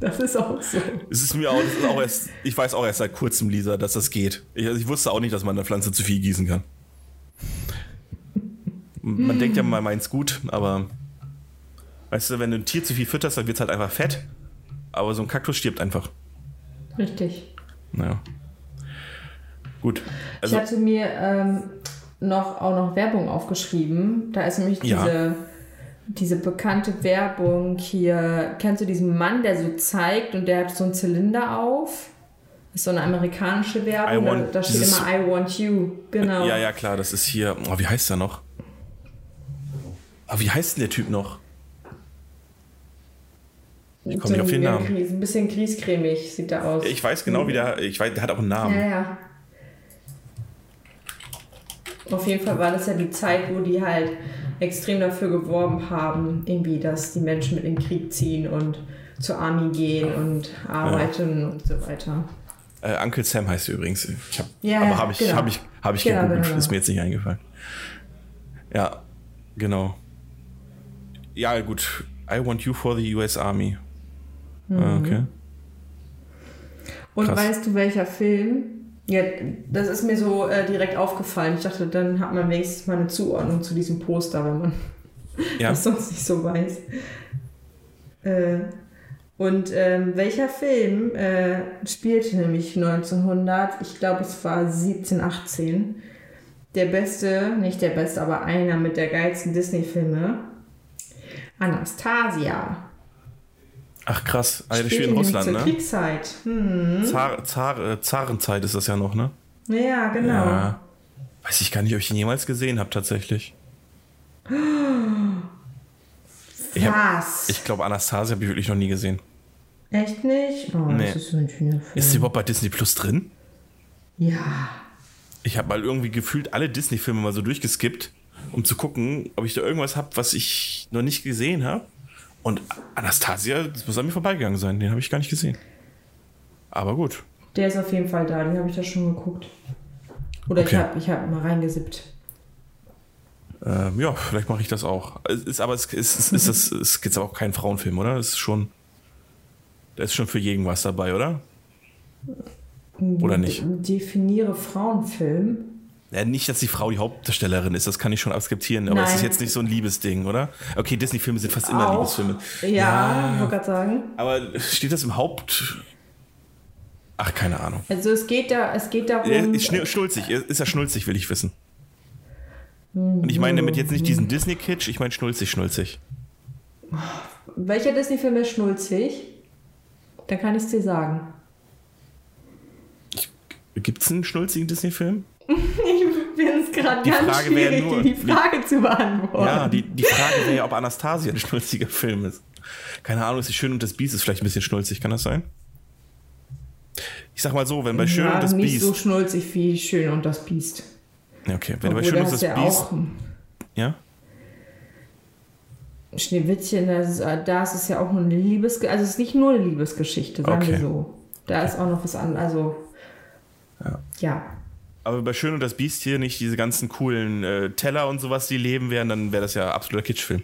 das ist auch so. Es ist mir auch, ist auch erst, ich weiß auch erst seit kurzem, Lisa, dass das geht. Ich, also ich wusste auch nicht, dass man eine Pflanze zu viel gießen kann. Man denkt ja, man meint's gut, aber weißt du, wenn du ein Tier zu viel fütterst, dann wird's halt einfach fett. Aber so ein Kaktus stirbt einfach. Richtig. Naja. Gut. ich Also, hatte mir ähm, noch, auch noch Werbung aufgeschrieben. Da ist nämlich Ja. Diese, bekannte Werbung hier. Kennst du diesen Mann, der so zeigt und der hat so einen Zylinder auf? Das ist so eine amerikanische Werbung. I want- da, steht immer I want you. Genau. ja, ja, klar, das ist hier. Oh, wie heißt der noch? Oh, wie heißt denn der Typ noch? Ich komme nicht auf den Namen. Ein bisschen griescremig sieht der aus. Ich weiß genau, wie der. Ich weiß, der hat auch einen Namen. Ja, ja. Auf jeden Fall war das ja die Zeit, wo die halt extrem dafür geworben haben, irgendwie, dass die Menschen mit in den Krieg ziehen und zur Army gehen und arbeiten und so weiter. Äh, Uncle Sam heißt er übrigens. Ich hab, Ja, aber ja, habe ich, genau. hab ich, hab ich Genau, gegoogelt, genau. ist mir jetzt nicht eingefallen. Ja, genau. Ja, gut. I want you for the US Army. Mhm. Ah, okay. Und Krass. weißt du, welcher Film? Ja, das ist mir so äh, direkt aufgefallen. Ich dachte, dann hat man wenigstens mal eine Zuordnung zu diesem Poster, wenn man Ja, das sonst nicht so weiß. Äh, und ähm, welcher Film äh, spielte nämlich 1900, ich glaube es war 1718, der beste, nicht der beste, aber einer mit der geilsten Disney-Filme, Anastasia. Ach krass. Ah, das Spielte spielt in Russland, zur ne? Kriegszeit. Hm. Zar, Zar, äh, Zarenzeit ist das ja noch, ne? Ja, genau. Ja. Weiß ich gar nicht, ob ich ihn jemals gesehen habe, tatsächlich. Ich hab- Was? Ich glaube, Anastasia habe ich wirklich noch nie gesehen. Echt nicht? Oh, Nee. das ist so ein schöner Film. Ist sie überhaupt bei Disney Plus drin? ja. Ich habe mal irgendwie gefühlt alle Disney-Filme mal so durchgeskippt, um zu gucken, ob ich da irgendwas habe, was ich noch nicht gesehen habe. Und Anastasia, das muss an mir vorbeigegangen sein. Den habe ich gar nicht gesehen. Aber gut. Der ist auf jeden Fall da, den habe ich da schon geguckt. Oder Okay. ich habe ich hab mal reingesippt. Ähm, ja, vielleicht mache ich das auch. Ist aber es ist, es ist, ist, es ist aber auch kein Frauenfilm, oder? Es ist schon. Da ist schon für jeden was dabei, oder? Oder nicht? Definiere Frauenfilm. Ja, nicht, dass die Frau die Hauptdarstellerin ist, das kann ich schon akzeptieren, aber es Nein. ist jetzt nicht so ein Liebesding, oder? Okay, Disney-Filme sind fast immer Auch. Liebesfilme. Ja, wollte gerade sagen. Aber steht das im Haupt. Ach, keine Ahnung. Also es geht da, es geht darum. Er ist schn- schnulzig, er ist ja schnulzig, will ich wissen. Und ich meine damit jetzt nicht diesen Disney-Kitsch, ich meine schnulzig, schnulzig. welcher Disney-Film ist schnulzig? Dann kann ich es dir sagen. Gibt es einen schnulzigen Disney-Film? Ich es gerade Die ganz Frage wäre schwierig, nur- die Frage zu beantworten. Ja, die, die Frage wäre ja, ob Anastasia ein schnulziger Film ist. Keine Ahnung, ist die Schön und das Biest ist vielleicht ein bisschen schnulzig, kann das sein? Ich sag mal so, wenn bei Schön ja, und das nicht Biest. so schnulzig wie Schön und das Biest. ja, okay, wenn du bei Schön da und das ja Biest. Ja? Schneewittchen, das ist, äh, da ist es ja auch nur eine Liebesgeschichte. Also es ist nicht nur eine Liebesgeschichte, sagen wir Okay. so. Da ist auch noch was anderes. Also, ja. Aber bei Schön und das Biest hier nicht diese ganzen coolen äh, Teller und sowas, die leben wären, dann wäre das ja absoluter Kitschfilm.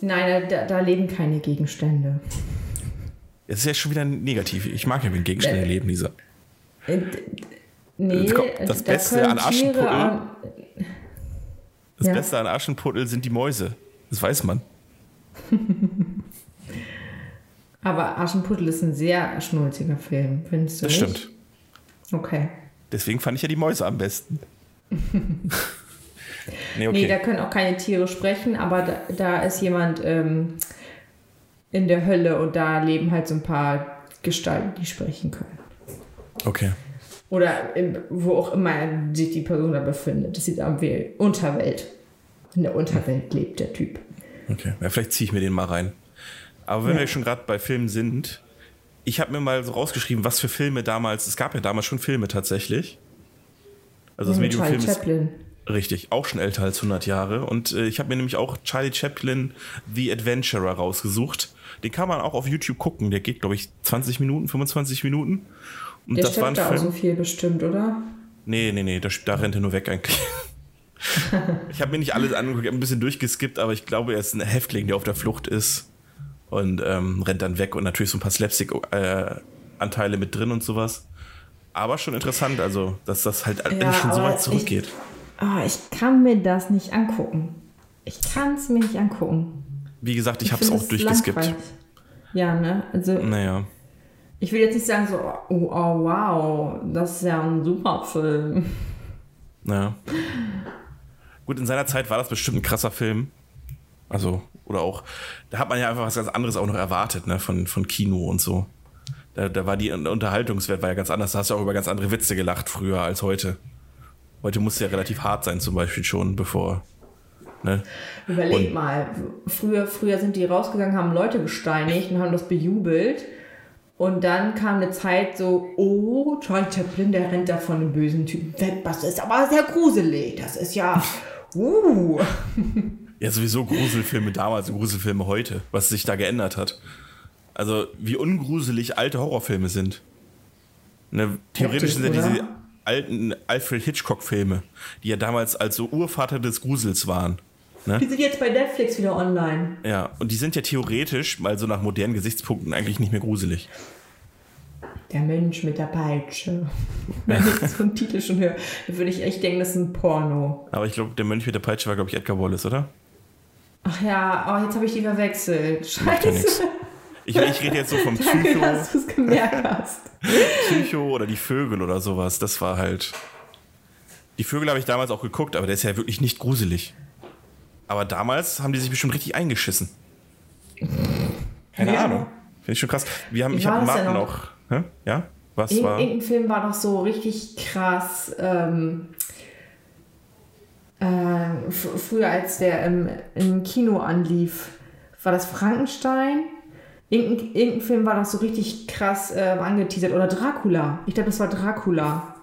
Nein, da, da leben keine Gegenstände. Es ist ja schon wieder negativ. Ich mag ja, wenn Gegenstände Äh, leben, Lisa. Äh, Nee, Das kommt- das da Beste an Aschenputtel- an- Das Ja. Beste an Aschenputtel sind die Mäuse. Das weiß man. Aber Aschenputtel ist ein sehr schnulziger Film, findest du Das nicht? stimmt. Okay. Deswegen fand ich ja die Mäuse am besten. nee, okay. Nee, da können auch keine Tiere sprechen, aber da, da ist jemand ähm, in der Hölle und da leben halt so ein paar Gestalten, die sprechen können. okay. Oder in, wo auch immer sich die Person da befindet. Das sieht an wie Unterwelt. In der Unterwelt lebt der Typ. Okay, ja, vielleicht ziehe ich mir den mal rein. Aber wenn Ja. wir schon gerade bei Filmen sind, ich habe mir mal so rausgeschrieben, was für Filme damals, es gab ja damals schon Filme tatsächlich. Also das Mit Medium Charlie Film ist Chaplin. richtig, auch schon älter als 100 Jahre. Und äh, ich habe mir nämlich auch Charlie Chaplin The Adventurer rausgesucht. Den kann man auch auf YouTube gucken. Der geht, glaube ich, 20 Minuten, 25 Minuten. Und Der das war da auch Film. so viel bestimmt, oder? Nee, nee, nee, da, da rennt er nur weg eigentlich. ich habe mir nicht alles angeguckt, ich habe ein bisschen durchgeskippt, aber ich glaube, er ist ein Häftling, der auf der Flucht ist und ähm, rennt dann weg und natürlich so ein paar Slapstick-Anteile mit drin und sowas. Aber schon interessant, also, dass das halt eigentlich schon so weit zurückgeht. Ich, oh, ich kann mir das nicht angucken. Ich kann es mir nicht angucken. Wie gesagt, ich habe es auch es durchgeskippt. langweilig. Ja, ne? Also, Naja. ich will jetzt nicht sagen so, oh, oh wow, das ist ja ein super Film. Naja. Gut, in seiner Zeit war das bestimmt ein krasser Film. Also, oder auch, da hat man ja einfach was ganz anderes auch noch erwartet, ne, von, von Kino und so. Da, da war die Unterhaltungswert war ja ganz anders. Da hast du auch über ganz andere Witze gelacht früher als heute. Heute muss ja relativ hart sein, zum Beispiel schon, bevor. Ne? Überleg Und- mal, früher, früher sind die rausgegangen, haben Leute gesteinigt und haben das bejubelt. Und dann kam eine Zeit so, oh, Charlie Chaplin, der rennt da von einem bösen Typen weg. Das ist aber sehr gruselig. Das ist ja, uh. Ja, sowieso Gruselfilme damals und Gruselfilme heute, was sich da geändert hat. Also, wie ungruselig alte Horrorfilme sind. Ne, theoretisch sind ja diese alten Alfred Hitchcock-Filme, die ja damals als so Urvater des Grusels waren. Die sind jetzt bei Netflix wieder online. Ja, und die sind ja theoretisch, mal so nach modernen Gesichtspunkten, eigentlich nicht mehr gruselig. Der Mensch mit der Peitsche. Wenn ich so einen Titel schon höre, dann würde ich echt denken, das ist ein Porno. Aber ich glaube, der Mönch mit der Peitsche war, glaube ich, Edgar Wallace, oder? Ach ja, oh, jetzt habe ich die verwechselt. Scheiße. Ich, ich rede jetzt so vom Danke, Psycho, dass du es gemerkt hast. Psycho oder die Vögel oder sowas. Das war halt. Die Vögel habe ich damals auch geguckt, aber der ist ja wirklich nicht gruselig. Aber damals haben die sich bestimmt richtig eingeschissen. Keine Ja. Ahnung. Finde ich schon krass. Wir haben, Wie ich habe Martin noch? Hä? Ja? Was Irgend, war. Film war doch so richtig krass. Ähm, äh, früher, als der im, im Kino anlief, war das Frankenstein? Irgendein, irgendein Film war doch so richtig krass äh, angeteasert. Oder Dracula. Ich glaube, das war Dracula.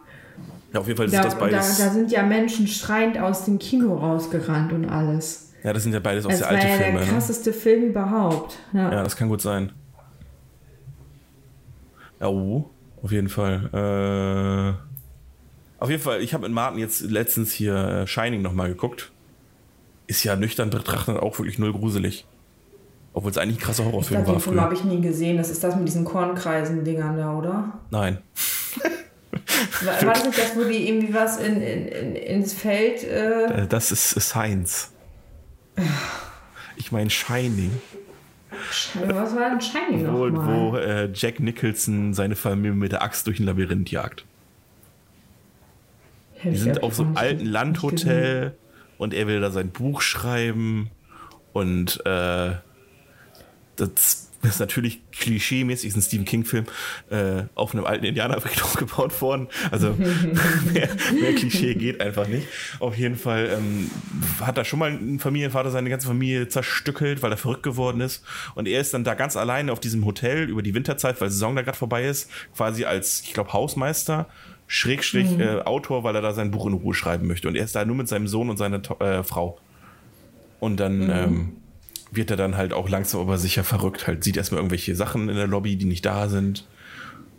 Ja, auf jeden Fall Da, sind das da, beides. da sind ja Menschen schreiend aus dem Kino rausgerannt und alles. ja, das sind ja beides auch Das sehr war alte ja Filme. der Ne? krasseste Film überhaupt. Ja. Ja, das kann gut sein. Ja, oh, auf jeden Fall. Äh, auf jeden Fall, ich habe mit Martin jetzt letztens hier äh, Shining nochmal geguckt. Ist ja nüchtern betrachtet auch wirklich null gruselig. Obwohl es eigentlich ein krasser Ich Horrorfilm glaube, war den Film habe ich nie gesehen. Das ist das mit diesen Kornkreisen-Dingern da, oder? Nein. War, war das nicht das, wo die irgendwie was in, in, in, ins Feld. Äh, Äh, das ist Science. Ich meine Shining. was war denn Shining Wo, nochmal? wo äh, Jack Nicholson seine Familie mit der Axt durch ein Labyrinth jagt. Die sind auf so einem alten Landhotel und er will da sein Buch schreiben und äh, das ist natürlich klischee-mäßig, ist ein Stephen King-Film, äh, auf einem alten Indianerfriedhof gebaut worden. Also mehr, mehr Klischee geht einfach nicht. Auf jeden Fall ähm, hat da schon mal ein Familienvater seine ganze Familie zerstückelt, weil er verrückt geworden ist. Und er ist dann da ganz alleine auf diesem Hotel über die Winterzeit, weil die Saison da gerade vorbei ist, quasi als, ich glaube, Hausmeister. Schrägstrich äh, Autor, weil er da sein Buch in Ruhe schreiben möchte. Und er ist da nur mit seinem Sohn und seiner äh, Frau. Und dann ähm, wird er dann halt auch langsam aber sicher verrückt. Halt sieht erstmal irgendwelche Sachen in der Lobby, die nicht da sind.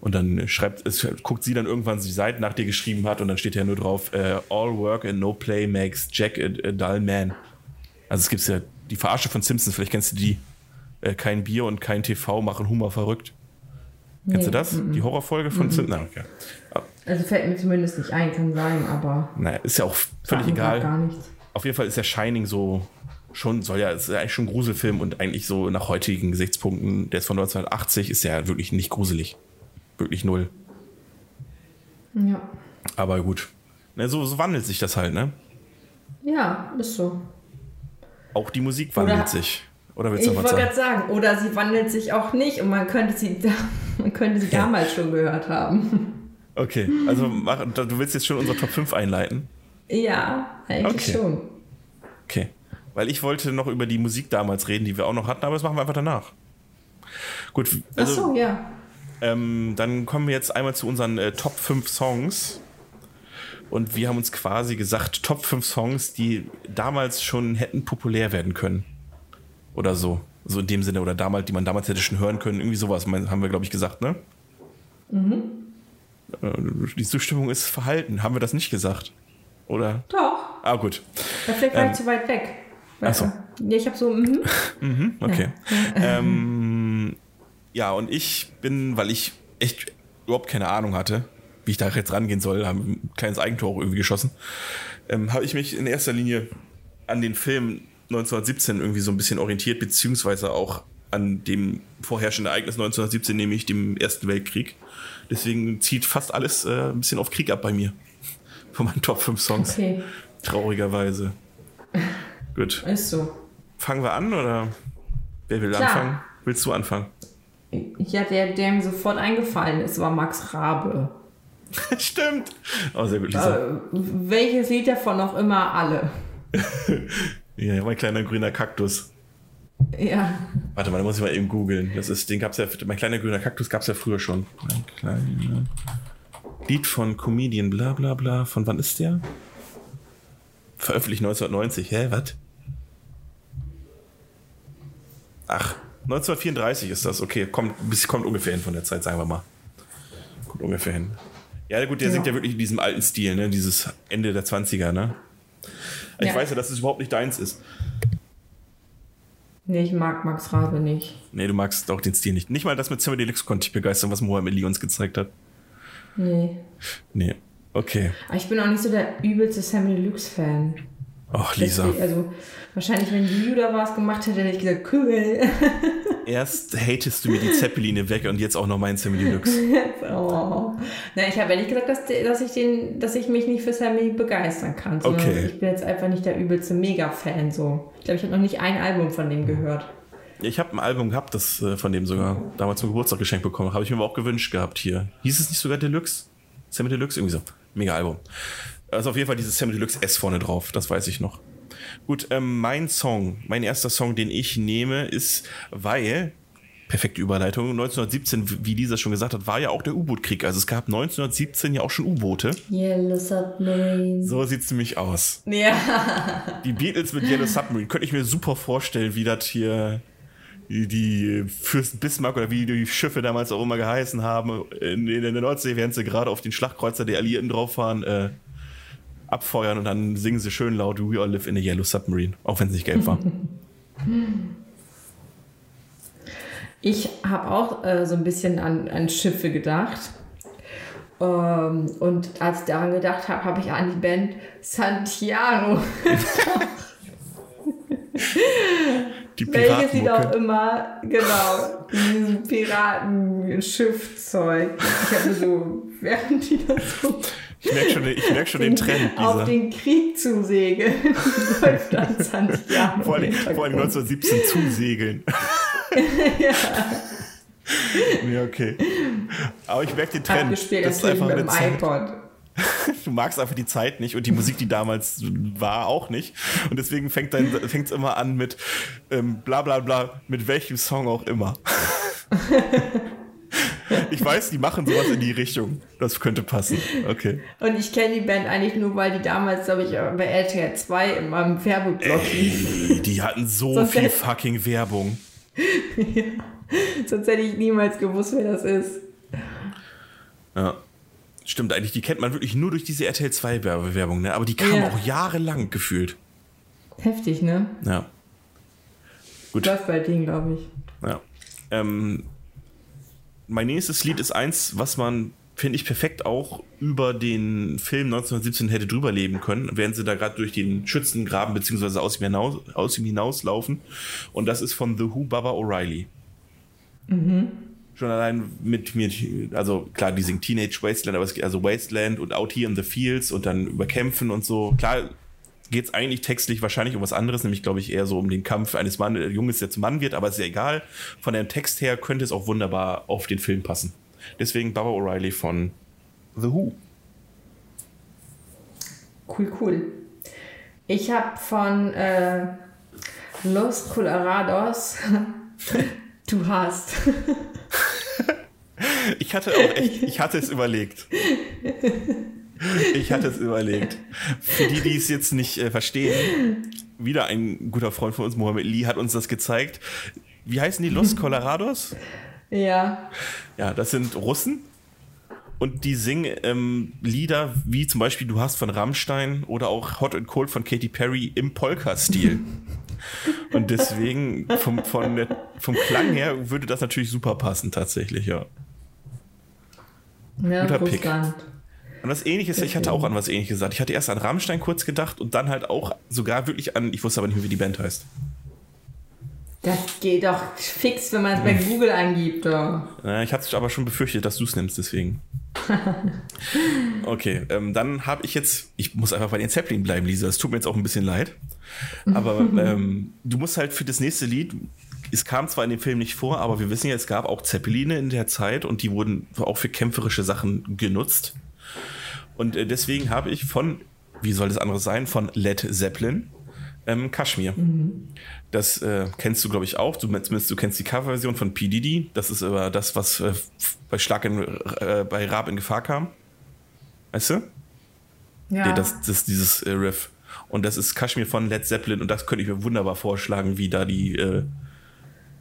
Und dann schreibt, es, guckt sie dann irgendwann die Seiten nach, die er geschrieben hat, und dann steht ja nur drauf: äh, All work and no play makes Jack a, a dull man. Also es gibt ja die Verarsche von Simpsons, vielleicht kennst du die. Äh, kein Bier und kein TV machen Humor verrückt. Kennst du Nee, das? Die Horrorfolge von Simpsons? Na, okay. Also fällt mir zumindest nicht ein, kann sein, aber. Naja, ist ja auch völlig egal. Gar nichts. Auf jeden Fall ist der Shining so schon, soll ja, ist ja eigentlich schon ein Gruselfilm und eigentlich so nach heutigen Gesichtspunkten, der ist von 1980, ist ja wirklich nicht gruselig. Wirklich null. Ja. Aber gut. Ne, so, so wandelt sich das halt, ne? Ja, ist so. Auch die Musik wandelt Oder- sich. Oder willst Ich du noch wollte gerade sagen? oder sie wandelt sich auch nicht und man könnte sie, da, man könnte sie damals schon gehört haben. Okay, also mach, du willst jetzt schon unsere Top 5 einleiten? Ja, eigentlich Okay. schon. Okay. Weil ich wollte noch über die Musik damals reden, die wir auch noch hatten, aber das machen wir einfach danach. Gut, Ach also so, ja. ähm, dann kommen wir jetzt einmal zu unseren äh, Top 5 Songs. Und wir haben uns quasi gesagt, Top 5 Songs, die damals schon hätten populär werden können. Oder so. So in dem Sinne, oder damals, die man damals hätte schon hören können. Irgendwie sowas haben wir, glaube ich, gesagt, ne? Mhm. Die Zustimmung ist verhalten. Haben wir das nicht gesagt? Oder? Doch. Ah, gut. Ja, vielleicht war Ähm, ich zu weit weg. ach so. Ja, ich habe so, mhm. Okay. ähm, ja, und ich bin, weil ich echt überhaupt keine Ahnung hatte, wie ich da jetzt rangehen soll, haben ein kleines Eigentor auch irgendwie geschossen, ähm, habe ich mich in erster Linie an den Film 1917 irgendwie so ein bisschen orientiert, beziehungsweise auch an dem vorherrschenden Ereignis 1917, nämlich dem Ersten Weltkrieg. Deswegen zieht fast alles äh, ein bisschen auf Krieg ab bei mir. Von meinen Top 5 Songs. Okay, Traurigerweise. Gut. ist so. Fangen wir an oder wer will Klar. anfangen? Willst du anfangen? Ja, der, der mir sofort eingefallen ist, war Max Rabe. Stimmt. Oh, sehr gut, Lisa. Äh, welches Lied davon noch immer alle? Ja, mein kleiner grüner Kaktus. Ja. Warte mal, da muss ich mal eben googeln. Das ist, den gab's ja, mein kleiner grüner Kaktus gab's ja früher schon. Mein kleiner Lied von Comedian, bla bla bla. Von wann ist der? Veröffentlicht 1990. Hä, was? Ach, 1934 ist das. Okay, kommt, kommt ungefähr hin von der Zeit, sagen wir mal. Kommt ungefähr hin. Ja, gut, der Ja. singt ja wirklich in diesem alten Stil, ne? Dieses Ende der 20er, ne? Ich Ja. weiß ja, dass es überhaupt nicht deins ist. Nee, ich mag Max Rabe nicht. Nee, du magst auch den Stil nicht. Nicht mal das mit Zimmer Deluxe konnte ich begeistern, was Mohamed Lee uns gezeigt hat. Nee. Nee. Okay. Aber ich bin auch nicht so der übelste Sammy Deluxe-Fan. Och, Lisa. Deswegen- Also, wahrscheinlich, wenn Judah was gemacht hätte, hätte ich gesagt, cool. Erst hatest du mir die Zeppeline weg und jetzt auch noch meinen Sammy Deluxe. oh. Na, ich habe nicht gesagt, dass, dass, ich den, dass ich mich nicht für Sammy begeistern kann. Okay. Ich bin jetzt einfach nicht der übelste Mega-Fan. So. Ich glaube, ich habe noch nicht ein Album von dem gehört. Ich habe ein Album gehabt, das äh, von dem sogar damals zum Geburtstag geschenkt bekommen. Habe ich mir aber auch gewünscht gehabt hier. Hieß es nicht sogar Deluxe? Sammy Deluxe? Irgendwie so. Mega Album. Also auf jeden Fall dieses Sammy Deluxe S vorne drauf, das weiß ich noch. Gut, ähm, mein Song, mein erster Song, den ich nehme, ist, weil, perfekte Überleitung, 1917, wie Lisa schon gesagt hat, war ja auch der U-Boot-Krieg. Also es gab 1917 ja auch schon U-Boote. Yellow Submarine. So sieht's nämlich aus. Ja. Die Beatles mit Yellow Submarine könnte ich mir super vorstellen, wie das hier die- Fürsten Bismarck oder wie die Schiffe damals auch immer geheißen haben. In, in der Nordsee, während sie gerade auf den Schlachtkreuzer der Alliierten drauf fahren, äh, abfeuern und dann singen sie schön laut We all live in a Yellow Submarine, auch wenn es nicht gelb war. Ich habe auch äh, so ein bisschen an, an Schiffe gedacht. Ähm, und als ich daran gedacht habe, habe ich an die Band Santiago, Die welches sie auch Piratenmucke. immer, genau, dieses Piratenschiffzeug. Ich habe so, während die das so Ich merke schon, ich merk schon den Trend, auf Lisa. den Krieg zusegeln, läuft dann Santiago. Vor allem, vor allem Hintergrund. 1917 zusegeln. ja. okay. Aber ich merke den Trend. Abgespielt Das ist einfach mit dem iPod. Du magst einfach die Zeit nicht und die Musik, die damals war, auch nicht. Und deswegen fängt es immer an mit ähm, bla bla bla, mit welchem Song auch immer. ich weiß, die machen sowas in die Richtung. Das könnte passen. Okay. Und ich kenne die Band eigentlich nur, weil die damals, glaube ich, bei RTL 2 in meinem Werbeblock. Ey, die hatten so Sonst viel fucking Werbung. Sonst hätte ich niemals gewusst, wer das ist. Ja. Stimmt, eigentlich, die kennt man wirklich nur durch diese RTL 2 Werbung, ne? Aber die kam Ja. auch jahrelang gefühlt. Heftig, ne? Ja. Gut. Läuft bei denen, glaube ich. Ja. Ähm, mein nächstes Lied ist eins, was man, finde ich, perfekt auch über den Film 1917 hätte drüber leben können, während sie da gerade durch den Schützengraben beziehungsweise aus ihm, hinaus, aus ihm hinauslaufen. Und das ist von The Who Baba O'Reilly. Schon allein mit mir, also klar, die singen Teenage Wasteland, aber es geht also Wasteland und Out Here in the Fields und dann über Kämpfen und so. Klar, geht es eigentlich textlich wahrscheinlich um was anderes, nämlich glaube ich eher so um den Kampf eines Mann, äh, Junges, der zum Mann wird, aber ist ja egal. Von dem Text her könnte es auch wunderbar auf den Film passen. Deswegen Baba O'Reilly von The Who. Cool, cool. Ich habe von äh, Los Colorados. Du hast. Ich hatte auch echt, ich hatte es überlegt. Ich hatte es überlegt. Für die, die es jetzt nicht äh, verstehen, wieder ein guter Freund von uns, Mohammed Lee, hat uns das gezeigt. Wie heißen die Los Colorados? Ja. Ja, das sind Russen. Und die singen ähm, Lieder wie zum Beispiel Du hast von Rammstein oder auch Hot and Cold von Katy Perry im Polka-Stil. Und deswegen vom, von der, vom Klang her würde das natürlich super passen, tatsächlich, ja. Ja, Guter Pick. Russland. Und was ähnliches, ich hatte auch an was ähnliches gesagt. Ich hatte erst an Rammstein kurz gedacht und dann halt auch sogar wirklich an, ich wusste aber nicht mehr, wie die Band heißt. Das geht doch fix, wenn man es bei Google eingibt. Doch. Ich hatte aber schon befürchtet, dass du es nimmst, deswegen. Okay, ähm, dann habe ich jetzt, ich muss einfach bei den Zeppelin bleiben, Lisa. Es tut mir jetzt auch ein bisschen leid. Aber ähm, du musst halt für das nächste Lied, es kam zwar in dem Film nicht vor, aber wir wissen ja, es gab auch Zeppeline in der Zeit und die wurden auch für kämpferische Sachen genutzt. Und äh, deswegen habe ich von, wie soll das andere sein, von Led Zeppelin, ähm, Kashmir. Das äh, kennst du, glaube ich, auch. Du, zumindest du kennst die Coverversion von P. Diddy. Das ist aber das, was äh, bei Schlag in, äh, bei Raab in Gefahr kam. Weißt du? Ja. Nee, das, das ist dieses äh, Riff. Und das ist Kashmir von Led Zeppelin und das könnte ich mir wunderbar vorschlagen, wie da die, äh,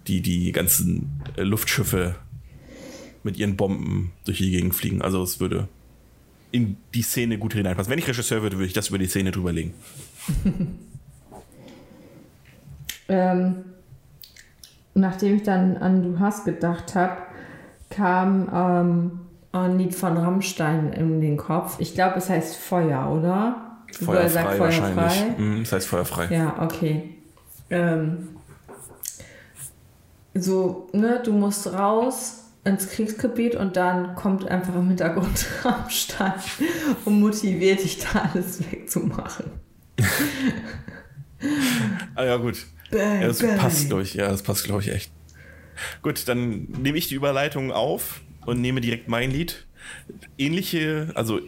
die, die ganzen äh, Luftschiffe mit ihren Bomben durch die Gegend fliegen. Also es würde in die Szene gut hineinpassen. Wenn ich Regisseur würde, würde ich das über die Szene drüber legen. Ähm, nachdem ich dann an Du hast gedacht habe, kam ähm, ein Lied von Rammstein in den Kopf. Ich glaube, es heißt Feuer, oder? Wo er sagt Feuerfrei wahrscheinlich. Mhm, das heißt feuerfrei. Ja, okay. Ähm, so, ne, du musst raus ins Kriegsgebiet und dann kommt einfach im Hintergrund Rammstein und motiviert dich da alles wegzumachen. Ah ja, gut. Bang, Ja, das bang. passt, ich. Ja, das passt, glaube ich, echt. Gut, dann nehme ich die Überleitung auf und nehme direkt mein Lied. Ähnliche, also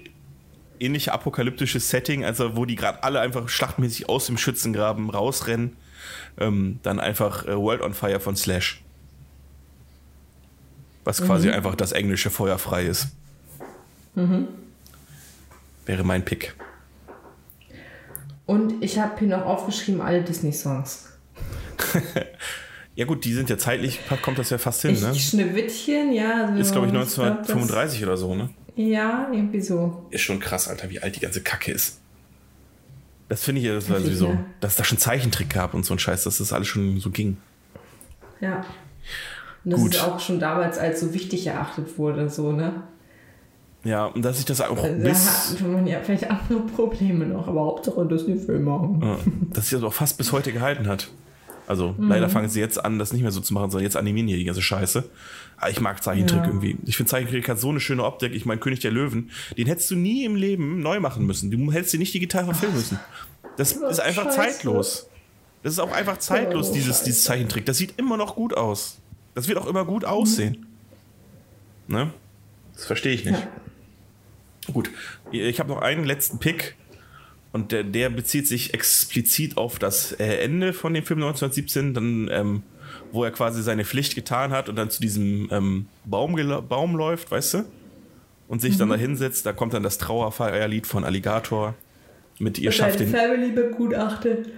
ähnliche apokalyptische Setting, also wo die gerade alle einfach schlachtmäßig aus dem Schützengraben rausrennen. Ähm, dann einfach äh, World on Fire von Slash. Was quasi einfach das englische Feuerfrei ist. Wäre mein Pick. Und ich habe hier noch aufgeschrieben alle Disney-Songs. Ja gut, die sind ja zeitlich, kommt das ja fast hin, Ich ne? Schneewittchen, ja. So, Ist glaube ich glaub, 1935 oder so, ne? Ja, irgendwie so. Ist schon krass, Alter, wie alt die ganze Kacke ist. Das finde ich ja, das war sowieso, ja- dass es da schon Zeichentrick gab und so ein Scheiß, dass das alles schon so ging. Ja. Und das Gut. ist auch schon damals als so wichtig erachtet wurde, so, ne? Ja, und dass ich das auch Also Da bis, hat man ja vielleicht andere Probleme noch, aber Hauptsache Disney-Film machen. ja, dass sich das auch fast bis heute gehalten hat. Also Mhm. leider fangen sie jetzt an, das nicht mehr so zu machen, sondern jetzt animieren hier die ganze Scheiße. Aber ich mag Zeichentrick Ja. irgendwie. Ich finde Zeichentrick hat so eine schöne Optik. Ich meine, König der Löwen, den hättest du nie im Leben neu machen müssen. Du hättest dir nicht digital verfilmen müssen. Das ist einfach Scheiße. zeitlos. Das ist auch einfach zeitlos, Oh, dieses, dieses Zeichentrick. Das sieht immer noch gut aus. Das wird auch immer gut aussehen. Ne? Das verstehe ich nicht. Gut, ich habe noch einen letzten Pick und der, der bezieht sich explizit auf das äh, Ende von dem Film 1917, dann, ähm, wo er quasi seine Pflicht getan hat und dann zu diesem ähm, Baum, Baum läuft, weißt du? Und sich dann da hinsetzt, da kommt dann das Trauerfeierlied von Alligator mit ihr schafft den. Family begutachtet.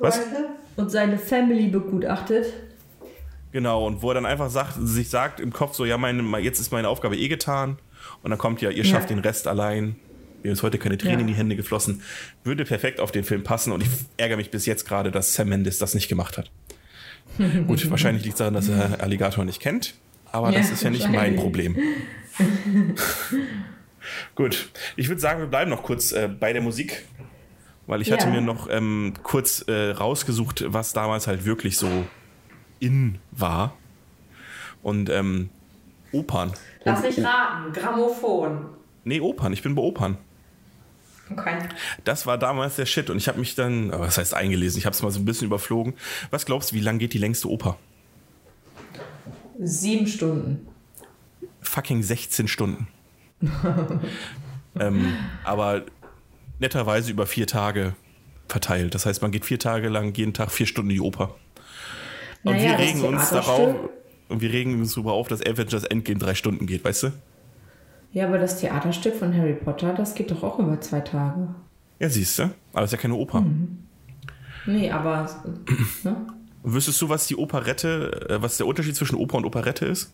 Was? Und seine Family begutachtet. Genau, und wo er dann einfach sagt, sich sagt im Kopf so, ja, meine, jetzt ist meine Aufgabe eh getan. Und dann kommt ja, ihr schafft Ja. den Rest allein. Mir ist heute keine Tränen Ja. in die Hände geflossen. Würde perfekt auf den Film passen und ich ärgere mich bis jetzt gerade, dass Sam Mendes das nicht gemacht hat. Gut, wahrscheinlich liegt es daran, dass er Alligator nicht kennt, aber das Ja, ist ja nicht mein. Problem. Gut, ich würde sagen, wir bleiben noch kurz äh, bei der Musik, weil ich Ja. hatte mir noch ähm, kurz äh, rausgesucht, was damals halt wirklich so in war. Und ähm, Opern. Lass mich raten. Grammophon. Nee, Opern, ich bin bei Opern. Okay. Das war damals der Shit und ich habe mich dann, äh, was heißt eingelesen, ich habe es mal so ein bisschen überflogen. Was glaubst du, wie lang geht die längste Oper? Sieben Stunden. Fucking 16 Stunden. ähm, aber netterweise über vier Tage verteilt. Das heißt, man geht vier Tage lang, jeden Tag vier Stunden in die Oper. Und Naja, wir regen uns darauf, und wir regen uns darüber auf, dass Avengers Endgame drei Stunden geht, weißt du? Ja, aber das Theaterstück von Harry Potter, das geht doch auch über zwei Tage. Ja, siehst du. Aber es ist ja keine Oper. Hm. Nee, aber. Ne? Wüsstest du, was die Operette, äh, was der Unterschied zwischen Oper und Operette ist?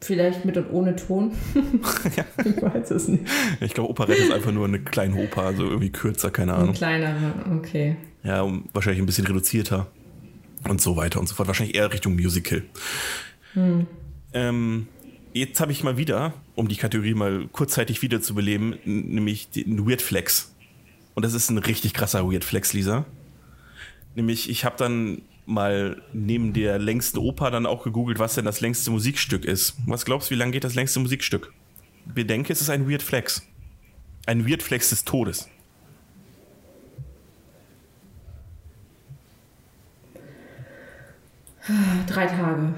Vielleicht mit und ohne Ton. ich weiß es nicht. Ich glaube, Operette ist einfach nur eine kleine Oper, also irgendwie kürzer, keine Ein Ahnung. kleinere, okay. Ja, wahrscheinlich ein bisschen reduzierter. Und so weiter und so fort. Wahrscheinlich eher Richtung Musical. Ähm, jetzt habe ich mal wieder, um die Kategorie mal kurzzeitig wiederzubeleben, nämlich den Weird Flex. Und das ist ein richtig krasser Weird Flex, Lisa. Nämlich, ich habe dann mal neben der längsten Oper dann auch gegoogelt, was denn das längste Musikstück ist. Was glaubst du, wie lang geht das längste Musikstück? Bedenke, es ist ein Weird Flex. Ein Weird Flex des Todes. Drei Tage.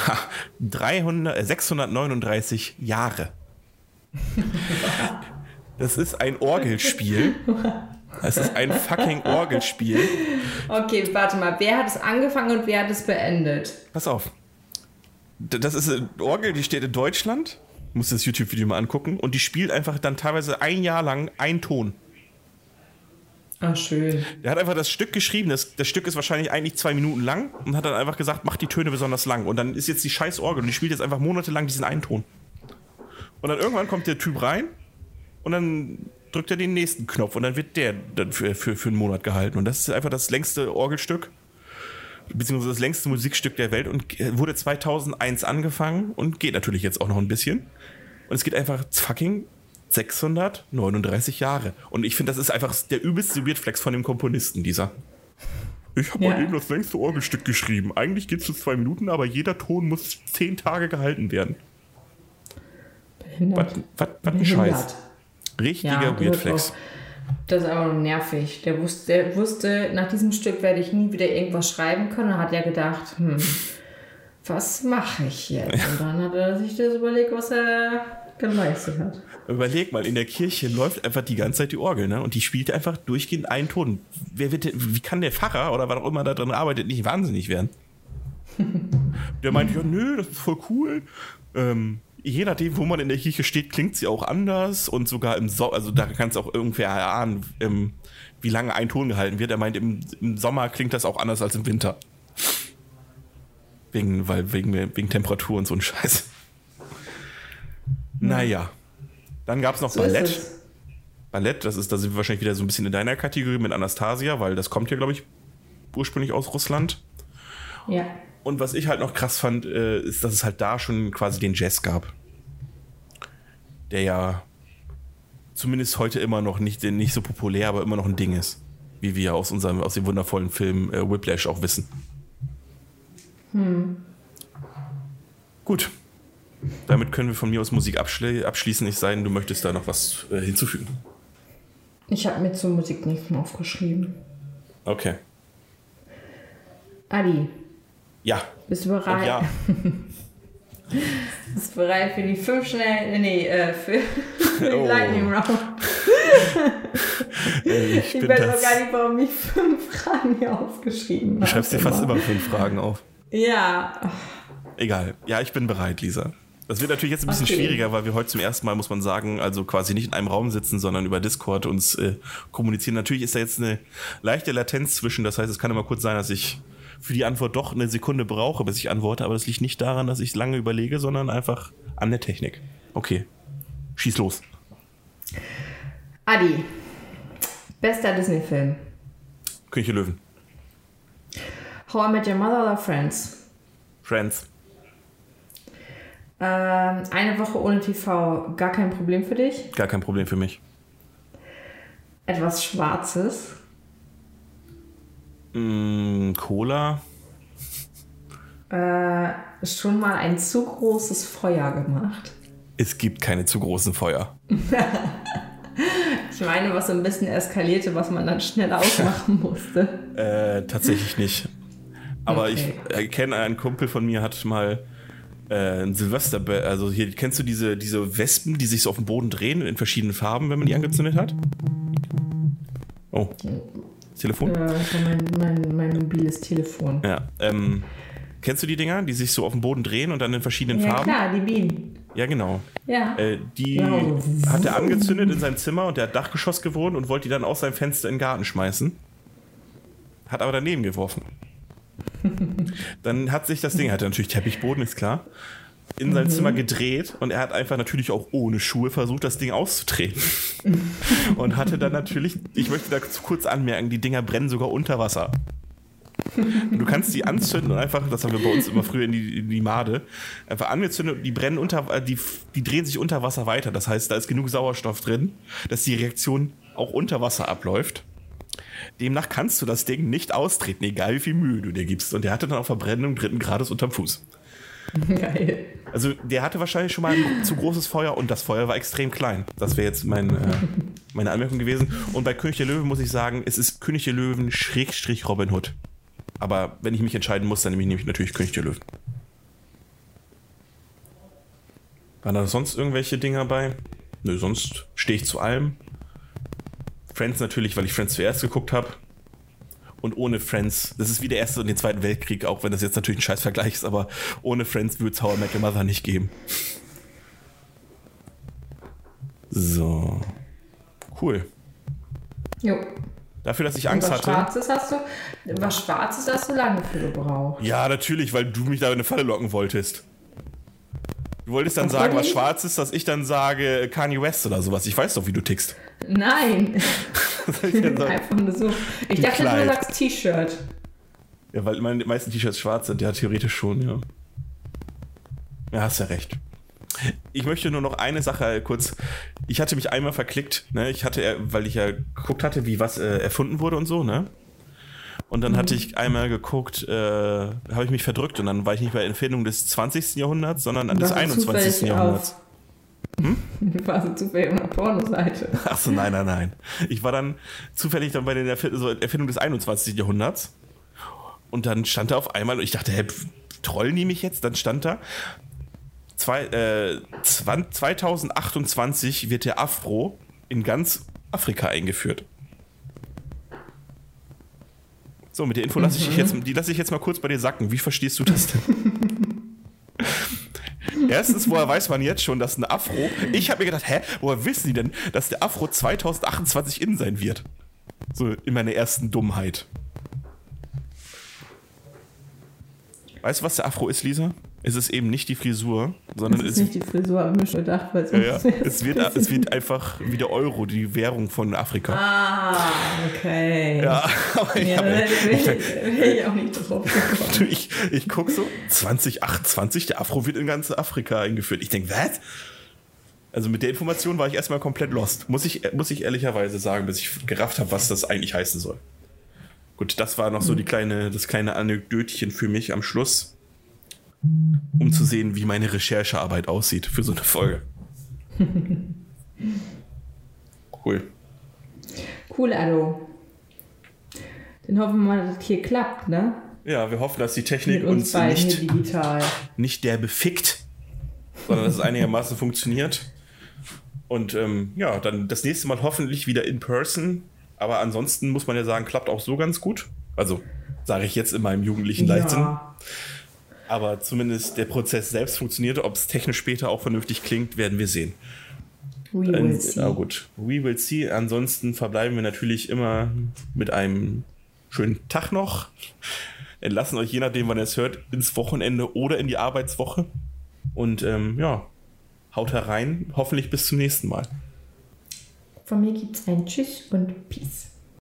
Ha, 300, äh, 639 Jahre. Das ist ein Orgelspiel. Es ist ein fucking Orgelspiel. Okay, warte mal. Wer hat es angefangen und wer hat es beendet? Pass auf. Das ist eine Orgel, die steht in Deutschland. Muss das YouTube-Video mal angucken. Und die spielt einfach dann teilweise ein Jahr lang einen Ton. Ah, schön. Der hat einfach das Stück geschrieben. Das, das Stück ist wahrscheinlich eigentlich zwei Minuten lang und hat dann einfach gesagt, mach die Töne besonders lang. Und dann ist jetzt die scheiß Orgel und die spielt jetzt einfach monatelang diesen einen Ton. Und dann irgendwann kommt der Typ rein und dann drückt er den nächsten Knopf und dann wird der dann für, für, für einen Monat gehalten. Und das ist einfach das längste Orgelstück, beziehungsweise das längste Musikstück der Welt und wurde 2001 angefangen und geht natürlich jetzt auch noch ein bisschen. Und es geht einfach fucking 639 Jahre. Und ich finde, das ist einfach der übelste Weirdflex von dem Komponisten, dieser. Ich habe Ja. mal eben das längste Orgelstück geschrieben. Eigentlich geht es zu zwei Minuten, aber jeder Ton muss zehn Tage gehalten werden. Was, was, was ein. Scheiß. Richtiger Ja, Weirdflex. Das ist nur nervig. Der wusste, der wusste, nach diesem Stück werde ich nie wieder irgendwas schreiben können. Und hat ja gedacht, hm, was mache ich jetzt? Und dann hat er sich das überlegt, was er geleistet hat. Überleg mal, in der Kirche läuft einfach die ganze Zeit die Orgel, ne? Und die spielt einfach durchgehend einen Ton. Wer wird, denn- wie kann der Pfarrer oder was auch immer da drin arbeitet, nicht wahnsinnig werden? Der meint, ja, nö, das ist voll cool. Ähm, je nachdem, wo man in der Kirche steht, klingt sie auch anders und sogar im Sommer, also da kannst du auch irgendwer erahnen, ähm, wie lange ein Ton gehalten wird. Er meint, im, im Sommer klingt das auch anders als im Winter. Wegen, weil, wegen, wegen Temperatur und so ein Scheiß. Naja. Dann gab es noch So Ballett. Ballett, das ist, da sind wir wahrscheinlich wieder so ein bisschen in deiner Kategorie mit Anastasia, weil das kommt ja, glaube ich, ursprünglich aus Russland. Ja. Und was ich halt noch krass fand, äh, ist, dass es halt da schon quasi den Jazz gab. Der ja zumindest heute immer noch nicht, nicht so populär, aber immer noch ein Ding ist. Wie wir aus unserem, aus dem wundervollen Film äh, Whiplash auch wissen. Gut. Damit können wir von mir aus Musik abschli abschließen. Ich sei denn, du möchtest da noch was äh, hinzufügen. Ich habe mir zur Musik nichts mehr aufgeschrieben. Okay. Adi, Ja. bist du Und bereit? ja. Bist du bereit für die fünf schnellen. Nee, äh, für, für die Oh. Lightning Round? Äh, Ich, Ich weiß auch gar nicht, warum ich fünf Fragen hier aufgeschrieben habe. Du schreibst dir fast immer fünf Fragen auf. Ja. Egal. Ja, ich bin bereit, Lisa. Das wird natürlich jetzt ein bisschen Okay. schwieriger, weil wir heute zum ersten Mal, muss man sagen, also quasi nicht in einem Raum sitzen, sondern über Discord uns äh, kommunizieren. Natürlich ist da jetzt eine leichte Latenz zwischen. Das heißt, es kann immer kurz sein, dass ich für die Antwort doch eine Sekunde brauche, bis ich antworte. Aber das liegt nicht daran, dass ich lange überlege, sondern einfach an der Technik. Okay. Schieß los. Adi, bester Disney-Film. König der Löwen. How I Met Your Mother oder Friends? Friends. Ähm, eine Woche ohne TV, gar kein Problem für dich. Gar kein Problem für mich. Etwas Schwarzes. Mm, Cola. Äh, schon mal ein zu großes Feuer gemacht. Es gibt keine zu großen Feuer. Ich meine, was so ein bisschen eskalierte, was man dann schnell ausmachen musste. Äh, tatsächlich nicht. Aber Okay. ich kenne einen Kumpel von mir, hat mal äh, ein Silvester, also hier, kennst du diese, diese Wespen, die sich so auf dem Boden drehen in verschiedenen Farben, wenn man die angezündet hat? Oh. Telefon? Äh, war mein, mein, mein mobiles Telefon. Ja. Ähm, kennst du die Dinger, die sich so auf dem Boden drehen und dann in verschiedenen Ja, Farben? klar, die Bienen. Ja, genau. Ja. Äh, die Ja, so. hat er angezündet in seinem Zimmer und der hat Dachgeschoss gewohnt und wollte die dann aus seinem Fenster in den Garten schmeißen. Hat aber daneben geworfen. Dann hat sich das Ding, er hatte natürlich Teppichboden, ist klar, in sein Zimmer gedreht und er hat einfach natürlich auch ohne Schuhe versucht, das Ding auszutreten. und hatte dann natürlich, ich möchte da kurz anmerken, die Dinger brennen sogar unter Wasser. Du kannst die anzünden und einfach, das haben wir bei uns immer früher in die, in die Made, einfach angezündet und die brennen unter, äh, die, die drehen sich unter Wasser weiter. Das heißt, da ist genug Sauerstoff drin, dass die Reaktion auch unter Wasser abläuft. Demnach kannst du das Ding nicht austreten, egal wie viel Mühe du dir gibst. Und der hatte dann auch Verbrennung dritten Grades unterm Fuß. Geil. Also der hatte wahrscheinlich schon mal ein zu großes Feuer und das Feuer war extrem klein. Das wäre jetzt mein, äh, meine Anmerkung gewesen. Und bei König der Löwen muss ich sagen, es ist König der Löwen Schrägstrich Robin Hood. Aber wenn ich mich entscheiden muss, dann nehme ich natürlich König der Löwen. Waren da sonst irgendwelche Dinger bei? Nö, sonst stehe ich zu allem. Friends natürlich, weil ich Friends zuerst geguckt habe. Und ohne Friends, das ist wie der Erste und den Zweiten Weltkrieg, auch wenn das jetzt natürlich ein Scheißvergleich ist, aber ohne Friends würde es How I Met Your Mother nicht geben. So. Cool. Jo. Dafür, dass ich Angst was hatte. Schwarzes hast du, was Schwarzes hast du lange für gebraucht. Ja, natürlich, weil du mich da in eine Falle locken wolltest. Du wolltest dann Was sagen, was schwarz ist, dass ich dann sage Kanye West oder sowas. Ich weiß doch, wie du tickst. Nein, Was soll ich denn sagen? einfach nur so. Ich Ein dachte, Kleid. du sagst T-Shirt. Ja, weil meine meisten T-Shirts schwarz sind. Ja, theoretisch schon, ja. Ja, hast ja recht. Ich möchte nur noch eine Sache kurz. Ich hatte mich einmal verklickt, ne? Ich hatte, äh, weil ich ja geguckt hatte, wie was äh, erfunden wurde und so, ne? Und dann hatte ich einmal geguckt, äh, habe ich mich verdrückt und dann war ich nicht bei Erfindung des 20. Jahrhunderts, sondern an des Warst du 21. zufällig Jahrhunderts. Auf, Du warst du zufällig auf einer Pornoseite. Achso, nein, nein, nein. Ich war dann zufällig dann bei der Erfindung des 21. Jahrhunderts. Und dann stand da auf einmal, und ich dachte, hä, trollen die mich jetzt? Dann stand da, zwei, äh, 20, 2028 wird der Afro in ganz Afrika eingeführt. So, mit der Info lasse ich dich jetzt, die lasse ich jetzt mal kurz bei dir sacken. Wie verstehst du das denn? Erstens, woher weiß man jetzt schon, dass ein Afro. Ich habe mir gedacht, hä, woher wissen die denn, dass der Afro 2028 in sein wird? So in meiner ersten Dummheit. Weißt du, was der Afro ist, Lisa? Es ist eben nicht die Frisur, sondern es, ist nicht die Frisur, habe ich mir schon gedacht, weil es ja, ja, es, wird, es wird einfach wie der Euro, die Währung von Afrika. Ah, okay. Ja, aber ich, Ja, hab, da wäre ich, ich auch nicht drauf gekommen. Ich, ich guck so, 2028, der Afro wird in ganz Afrika eingeführt. Ich denke, was? Also mit der Information war ich erstmal komplett lost. Muss ich, muss ich ehrlicherweise sagen, bis ich gerafft habe, was das eigentlich heißen soll. Gut, das war noch so die kleine, das kleine Anekdötchen für mich am Schluss, um zu sehen, wie meine Recherchearbeit aussieht für so eine Folge. Cool. Cool, Allo. Dann hoffen wir mal, dass das hier klappt, ne? Ja, wir hoffen, dass die Technik Mit uns uns nicht digital. nicht der befickt, sondern dass es einigermaßen funktioniert. Und ähm, ja, dann das nächste Mal hoffentlich wieder in person. Aber ansonsten muss man ja sagen, klappt auch so ganz gut. Also sage ich jetzt in meinem jugendlichen Leichtsinn. Ja. Aber zumindest der Prozess selbst funktioniert. Ob es technisch später auch vernünftig klingt, werden wir sehen. We will see. ja, gut. We will see. Ansonsten verbleiben wir natürlich immer mit einem schönen Tag noch. Entlassen euch, je nachdem, wann ihr es hört, ins Wochenende oder in die Arbeitswoche. Und ähm, ja, haut herein. Hoffentlich bis zum nächsten Mal. Von mir gibt's ein Tschüss und Peace.